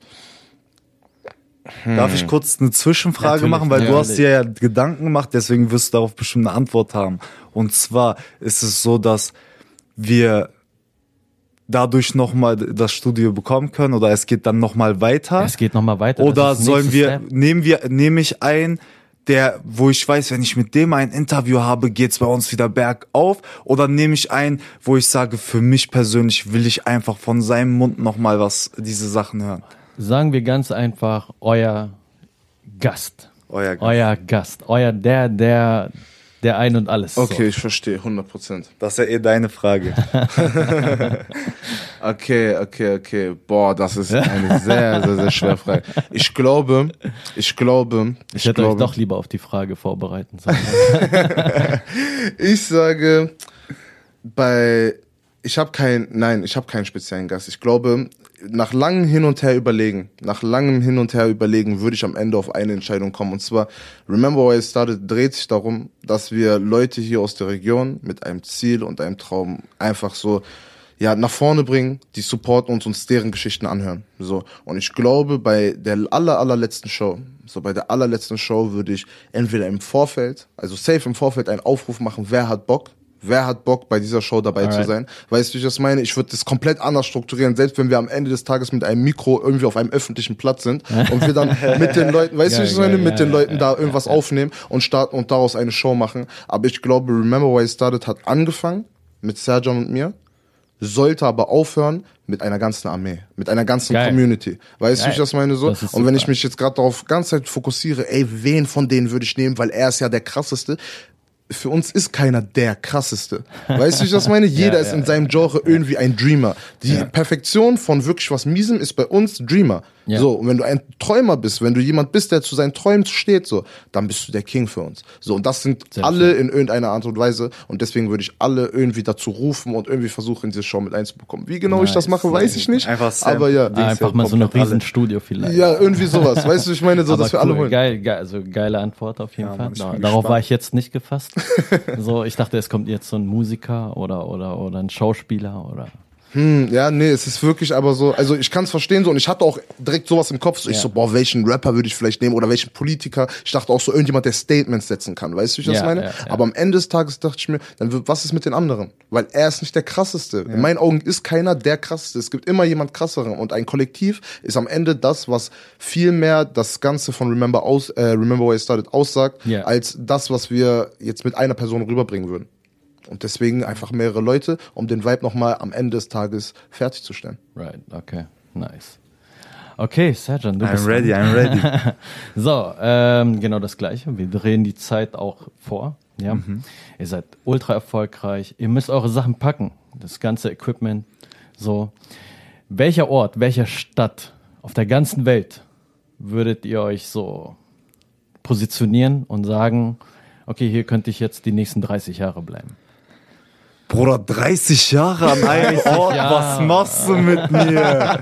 Darf ich kurz eine Zwischenfrage Natürlich, machen, weil du natürlich. hast dir ja Gedanken gemacht, deswegen wirst du darauf bestimmt eine Antwort haben. Und zwar ist es so, dass wir dadurch nochmal das Studio bekommen können oder es geht dann nochmal weiter. Es geht nochmal weiter. Oder sollen wir, Step. nehmen wir, nehme ich ein, der, wo ich weiß, wenn ich mit dem ein Interview habe, geht's bei uns wieder bergauf? Oder nehme ich ein, wo ich sage, für mich persönlich will ich einfach von seinem Mund nochmal was, diese Sachen hören? Sagen wir ganz einfach, euer Gast. Euer Gast. Euer Gast. Euer, der, der, der ein und alles. okay, ich verstehe, 100 Prozent. Das ist ja eh deine Frage. Okay, okay, okay. Boah, das ist eine sehr, sehr, sehr schwere Frage. Ich glaube, ich glaube, Ich ich, hätte glaube, euch doch lieber auf die Frage vorbereiten sollen. ich sage, bei ich habe kein nein, ich habe keinen speziellen Gast. Ich glaube, nach langem Hin und Her überlegen, nach langem Hin und Her überlegen, würde ich am Ende auf eine Entscheidung kommen. Und zwar, Remember Why I Started dreht sich darum, dass wir Leute hier aus der Region mit einem Ziel und einem Traum einfach so ja, nach vorne bringen, die supporten uns, uns deren Geschichten anhören. So. Und ich glaube, bei der aller, allerletzten Show, so bei der allerletzten Show würde ich entweder im Vorfeld, also safe im Vorfeld einen Aufruf machen, wer hat Bock, wer hat Bock, bei dieser Show dabei Alright. zu sein. Weißt du, wie ich das meine? Ich würde das komplett anders strukturieren, selbst wenn wir am Ende des Tages mit einem Mikro irgendwie auf einem öffentlichen Platz sind und wir dann mit den Leuten, weißt du, wie ich das meine, mit den Leuten da irgendwas aufnehmen und starten und daraus eine Show machen. Aber ich glaube, Remember Why I Started hat angefangen mit Serjan und mir, sollte aber aufhören mit einer ganzen Armee, mit einer ganzen Geil. Community. Weißt du, wie ich das meine so? Das und wenn ich mich jetzt gerade darauf ganz Zeit fokussiere, ey, wen von denen würde ich nehmen, weil er ist ja der krasseste. Für uns ist keiner der krasseste. Weißt du, wie ich das meine? Jeder Ja, ist ja, in seinem Genre irgendwie ein Dreamer. Die. Perfektion von wirklich was Miesem ist bei uns Dreamer. Ja. So, und wenn du ein Träumer bist, wenn du jemand bist, der zu seinen Träumen steht, so, dann bist du der King für uns. So, und das sind Sehr alle in irgendeiner Art und Weise. Und deswegen würde ich alle irgendwie dazu rufen und irgendwie versuchen, in diese Show mit einzubekommen. Wie genau ich das Nice, mache, weiß ich nicht. Einfach Sam. aber ja. Dings Einfach mal so ein komplett alle. Riesenstudio vielleicht. Ja, irgendwie sowas. Weißt du, ich meine, so, Aber dass wir cool, alle holen. geil, geil, also geile Antwort auf jeden Ja, Fall. Da, darauf war ich jetzt nicht gefasst. so, ich dachte, es kommt jetzt so ein Musiker oder oder oder ein Schauspieler oder Hm, ja, nee, es ist wirklich aber so, also ich kann es verstehen so und ich hatte auch direkt sowas im Kopf, so ich so, boah, welchen Rapper würde ich vielleicht nehmen oder welchen Politiker? Ich dachte auch so, irgendjemand, der Statements setzen kann, weißt du, wie ich das meine? ja, ja. Aber am Ende des Tages dachte ich mir, dann wird, was ist mit den anderen? Weil er ist nicht der krasseste. In meinen Augen ist keiner der krasseste. Es gibt immer jemand krasseren und ein Kollektiv ist am Ende das, was viel mehr das Ganze von Remember aus, äh, Remember Where I Started aussagt, als das, was wir jetzt mit einer Person rüberbringen würden. Und deswegen einfach mehrere Leute, um den Vibe nochmal am Ende des Tages fertigzustellen. right, okay, nice. Okay, Serjan, du I'm bist ready. I'm ready. So, ähm, genau das gleiche. Wir drehen die Zeit auch vor. Ja, Mhm. ihr seid ultra erfolgreich. Ihr müsst eure Sachen packen, das ganze Equipment. So, welcher Ort, welcher Stadt auf der ganzen Welt würdet ihr euch so positionieren und sagen, okay, hier könnte ich jetzt die nächsten 30 Jahre bleiben? Bruder, 30 Jahre an einem Ort, Jahre. was machst du mit mir?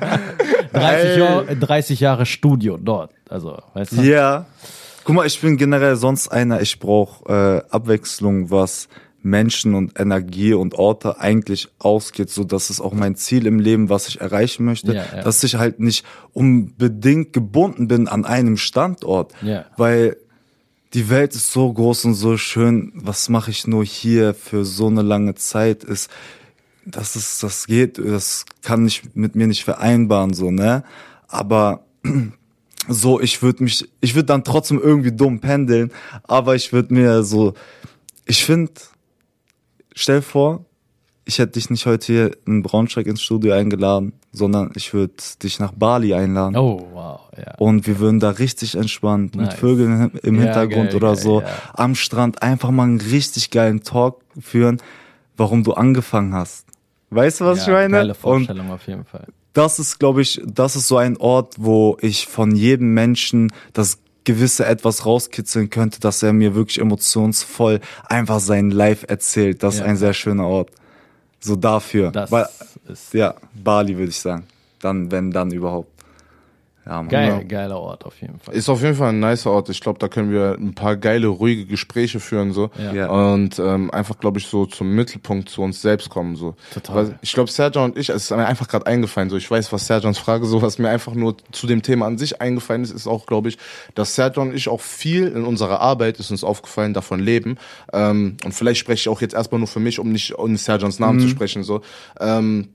30, Ey. Jahr, 30 Jahre Studio dort. Also, weißt du? Ja. Guck mal, ich bin generell sonst einer, ich brauche äh, Abwechslung, was Menschen und Energie und Orte eigentlich ausgeht, so dass es auch mein Ziel im Leben, was ich erreichen möchte, Ja, ja. dass ich halt nicht unbedingt gebunden bin an einem Standort, weil die Welt ist so groß und so schön. Was mache ich nur hier für so eine lange Zeit? Ist das ist das geht, das kann ich mit mir nicht vereinbaren so ne. Aber so ich würde mich, ich würde dann trotzdem irgendwie dumm pendeln, aber ich würde mir so, ich finde, stell vor, ich hätte dich nicht heute hier in Braunschweig ins Studio eingeladen, sondern ich würde dich nach Bali einladen. Oh, wow, ja. Und wir würden da richtig entspannt mit Nice. Vögeln im Hintergrund geil, oder geil, so ja. am Strand einfach mal einen richtig geilen Talk führen, warum du angefangen hast. Weißt du, was ja, ich meine? Geile Und Vorstellung auf jeden Fall. das ist, glaube ich, das ist so ein Ort, wo ich von jedem Menschen das gewisse etwas rauskitzeln könnte, dass er mir wirklich emotionsvoll einfach sein Live erzählt. Das Ja. ist ein sehr schöner Ort. So dafür. Das Weil, ist ja, Bali würde ich sagen. Dann, wenn dann überhaupt. Ja, Mann. geil, Ja. geiler Ort auf jeden Fall. Ist auf jeden Fall ein nicer Ort. Ich glaube, da können wir ein paar geile, ruhige Gespräche führen so Ja. Ja. und ähm, einfach, glaube ich, so zum Mittelpunkt zu uns selbst kommen so. Total. Weil ich glaube, Serjan und ich, es ist mir einfach gerade eingefallen. So, ich weiß, was Serjans Frage so, was mir einfach nur zu dem Thema an sich eingefallen ist, ist auch, glaube ich, dass Serjan und ich auch viel in unserer Arbeit ist uns aufgefallen davon leben. Ähm, und vielleicht spreche ich auch jetzt erstmal nur für mich, um nicht um Serjans Namen zu sprechen so. Ähm,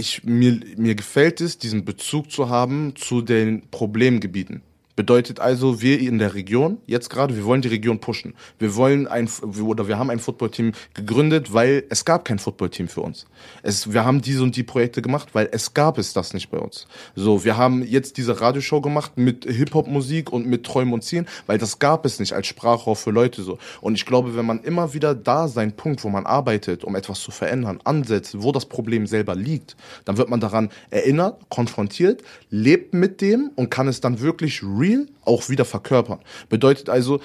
ich, mir, mir gefällt es, diesen Bezug zu haben zu den Problemgebieten. Bedeutet also, wir in der Region, jetzt gerade, wir wollen die Region pushen. Wir wollen ein, oder wir haben ein Footballteam gegründet, weil es gab kein Footballteam für uns. Es, wir haben diese und die Projekte gemacht, weil es gab es das nicht bei uns. So, wir haben jetzt diese Radioshow gemacht mit Hip-Hop-Musik und mit Träumen und Zielen, weil das gab es nicht als Sprachrohr für Leute so. Und ich glaube, wenn man immer wieder da seinen Punkt, wo man arbeitet, um etwas zu verändern, ansetzt, wo das Problem selber liegt, dann wird man daran erinnert, konfrontiert, lebt mit dem und kann es dann wirklich real auch wieder verkörpern. Bedeutet also,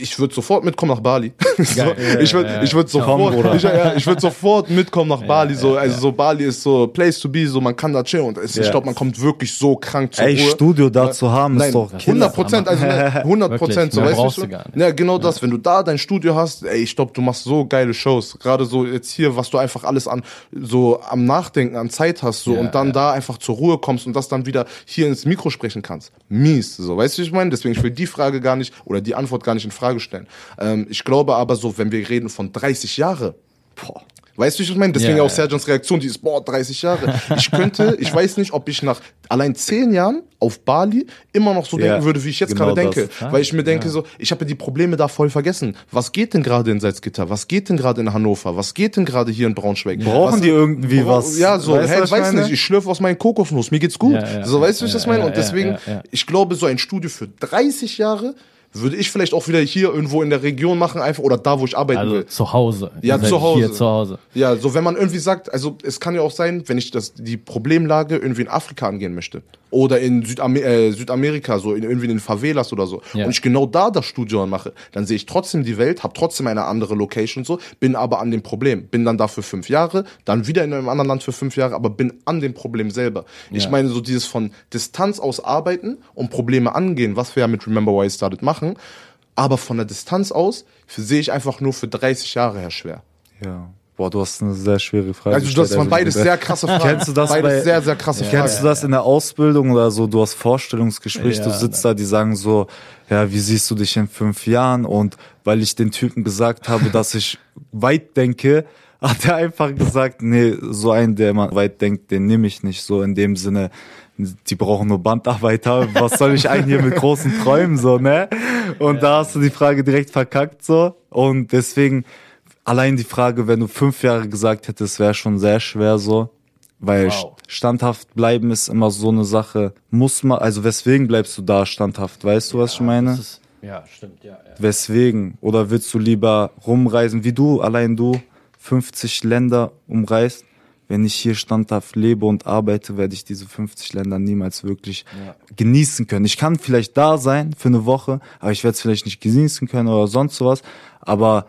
ich würde sofort mitkommen nach Bali. so, ich würde ich würd sofort, ich, ja, ich würd sofort mitkommen nach Bali. So, also so Bali ist so Place to be, so man kann da chillen und es, ich Ja. glaube, man kommt wirklich so krank zur Ey, Ruhe. Studio da zu haben, Nein, ist doch 100 Prozent, also ne, 100 Prozent, so weißt brauchst du. du gar nicht. Ja, genau das. Wenn du da dein Studio hast, ey, ich glaube, du machst so geile Shows. Gerade so jetzt hier, was du einfach alles an so am Nachdenken, an Zeit hast, so Ja, und dann ja. da einfach zur Ruhe kommst und das dann wieder hier ins Mikro sprechen kannst. Mies, so weißt du, wie ich meine. Deswegen ich will die Frage gar nicht oder die Antwort gar nicht in Frage stellen. Ähm, ich glaube aber so, wenn wir reden von 30 Jahre, boah. Weißt du, wie ich meine? Deswegen Ja, auch ja. Sergeants Reaktion, die ist, boah, 30 Jahre. Ich könnte, ich weiß nicht, ob ich nach allein 10 Jahren auf Bali immer noch so Ja, denken würde, wie ich jetzt genau gerade denke. das. Weil ich mir denke so, ich habe ja die Probleme da voll vergessen. Was geht denn gerade in Salzgitter? Was geht denn gerade in Hannover? Was geht denn gerade hier in Braunschweig? Brauchen was, die irgendwie was? Ja, so, Weißt hey, was weiß ich meine? nicht, ich schlürfe aus meinen Kokosnuss, mir geht's gut. Ja, ja, so, weißt du, wie ich das ja, meine? ja, Und deswegen, ja, ja. ich glaube, so ein Studio für 30 Jahre würde ich vielleicht auch wieder hier irgendwo in der Region machen, einfach, oder da, wo ich arbeiten Also will. zu Hause. Ja, zu Hause. Hier zu Hause. Ja, so wenn man irgendwie sagt, also es kann ja auch sein, wenn ich das die Problemlage irgendwie in Afrika angehen möchte oder in Südamer äh, Südamerika so in irgendwie in den Favelas oder so Ja. und ich genau da das Studio mache, dann sehe ich trotzdem die Welt, habe trotzdem eine andere Location so, bin aber an dem Problem, bin dann da für fünf Jahre, dann wieder in einem anderen Land für fünf Jahre, aber bin an dem Problem selber. Ich Ja. meine so dieses von Distanz aus arbeiten und Probleme angehen, was wir ja mit Remember Why I Started machen, aber von der Distanz aus sehe ich einfach nur für 30 Jahre her schwer. Ja. Boah, du hast eine sehr schwere Frage. Also das waren beides sehr krasse Fragen. Kennst du das beides bei- sehr, sehr krasse Fragen. Kennst du das in der Ausbildung oder so? Du hast Vorstellungsgespräch, du Ja, sitzt da, die sagen so, ja, wie siehst du dich in fünf Jahren? Und weil ich den Typen gesagt habe, dass ich weit denke, hat er einfach gesagt, nee, so einen, der immer weit denkt, den nehme ich nicht. So in dem Sinne, die brauchen nur Bandarbeiter. Was soll ich einen hier mit großen Träumen so, ne? Und da hast du die Frage direkt verkackt so. Und deswegen, allein die Frage, wenn du fünf Jahre gesagt hättest, wäre schon sehr schwer so. Weil Wow. standhaft bleiben ist immer so eine Sache. Muss man, also weswegen bleibst du da standhaft? Weißt du, was ich meine? Ist, ja, stimmt, ja. ja. Weswegen? Oder willst du lieber rumreisen, wie du, allein du, 50 Länder umreist? Wenn ich hier standhaft lebe und arbeite, werde ich diese 50 Länder niemals wirklich Ja. genießen können. Ich kann vielleicht da sein für eine Woche, aber ich werde es vielleicht nicht genießen können oder sonst sowas. Aber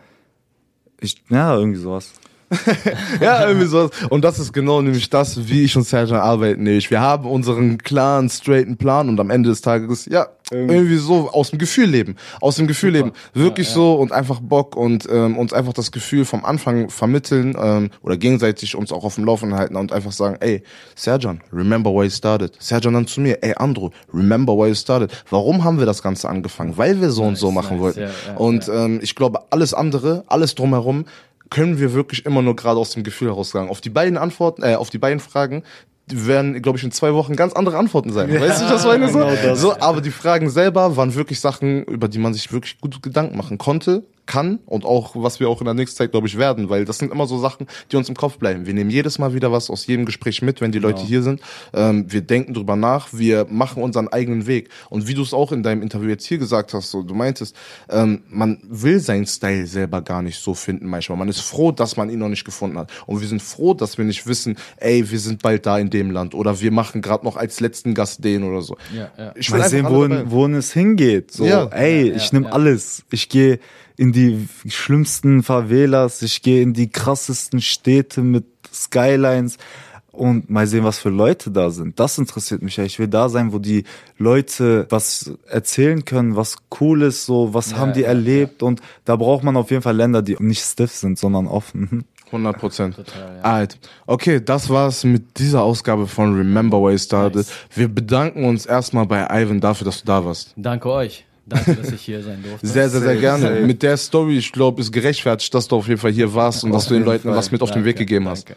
ich, ja, irgendwie sowas. Ja, irgendwie so. Und das ist genau nämlich das, wie ich und Serge arbeiten. Nämlich, wir haben unseren klaren, straighten Plan und am Ende des Tages, ja, irgendwie so aus dem Gefühl leben. Aus dem Gefühl leben. Wirklich so und einfach Bock und ähm, uns einfach das Gefühl vom Anfang vermitteln ähm, oder gegenseitig uns auch auf dem Laufenden halten und einfach sagen, ey, Serjan, remember why you started. Serjan dann zu mir, ey, Andro, remember why you started. Warum haben wir das Ganze angefangen? Weil wir so und so machen nice, wollten. ja, ja, und ähm, ich glaube, alles andere, alles drumherum, können wir wirklich immer nur gerade aus dem Gefühl heraus sagen. Auf die beiden Antworten, äh, auf die beiden Fragen werden, glaube ich, in zwei Wochen ganz andere Antworten sein. weißt du, was ich meine? So? genau das. so, aber die Fragen selber waren wirklich Sachen, über die man sich wirklich gut Gedanken machen konnte, kann und auch, was wir auch in der nächsten Zeit, glaube ich, werden, weil das sind immer so Sachen, die uns im Kopf bleiben. Wir nehmen jedes Mal wieder was aus jedem Gespräch mit, wenn die Leute hier sind. Ähm, wir denken drüber nach, wir machen unseren eigenen Weg. Und wie du es auch in deinem Interview jetzt hier gesagt hast, so, du meintest, ähm, man will seinen Style selber gar nicht so finden manchmal. Man ist froh, dass man ihn noch nicht gefunden hat. Und wir sind froh, dass wir nicht wissen, ey, wir sind bald da in dem Land oder wir machen gerade noch als letzten Gast den oder so. Ja, ja. Ich will sehen, wohin, wohin es hingeht. So, Ja. ey, Ja, ich nehme ja. alles. Ich gehe in die schlimmsten Favelas, ich gehe in die krassesten Städte mit Skylines und mal sehen, was für Leute da sind. Das interessiert mich ja. Ich will da sein, wo die Leute was erzählen können, was cool ist, so, was haben die ja, erlebt und da braucht man auf jeden Fall Länder, die nicht stiff sind, sondern offen. 100 Prozent. Ja. Alt. Okay, das war's mit dieser Ausgabe von Remember Where You Started. Nice. Wir bedanken uns erstmal bei Ivan dafür, dass du da warst. Danke euch. Danke, dass ich hier sein durfte. Sehr, sehr, sehr gerne. Mit der Story, ich glaube, ist gerechtfertigt, dass du auf jeden Fall hier warst und dass du den Leuten Fall. was mit auf den Weg Danke, gegeben hast.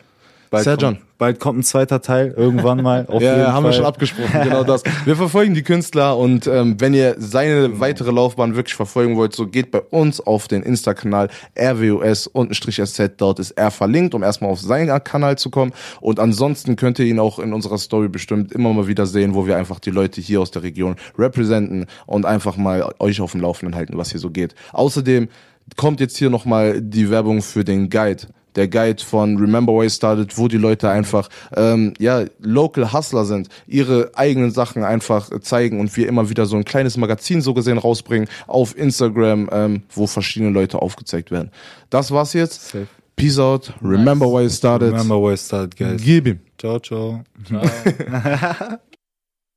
Bald, Serjan. kommt, bald kommt ein zweiter Teil, irgendwann mal. Auf Ja, haben wir Fall. schon abgesprochen, genau das. Wir verfolgen die Künstler und ähm, wenn ihr seine weitere Laufbahn wirklich verfolgen wollt, so geht bei uns auf den Insta-Kanal rwus-sz, dort ist er verlinkt, um erstmal auf seinen Kanal zu kommen und ansonsten könnt ihr ihn auch in unserer Story bestimmt immer mal wieder sehen, wo wir einfach die Leute hier aus der Region representen und einfach mal euch auf dem Laufenden halten, was hier so geht. Außerdem kommt jetzt hier nochmal die Werbung für den Guide. Der Guide von Remember Where You Started, wo die Leute einfach ähm, ja Local Hustler sind, ihre eigenen Sachen einfach zeigen und wir immer wieder so ein kleines Magazin so gesehen rausbringen auf Instagram, ähm, wo verschiedene Leute aufgezeigt werden. Das war's jetzt. Safe. Peace out. Remember where you started. Remember where you started, guys. Gib ihm. Ciao, ciao. Ciao.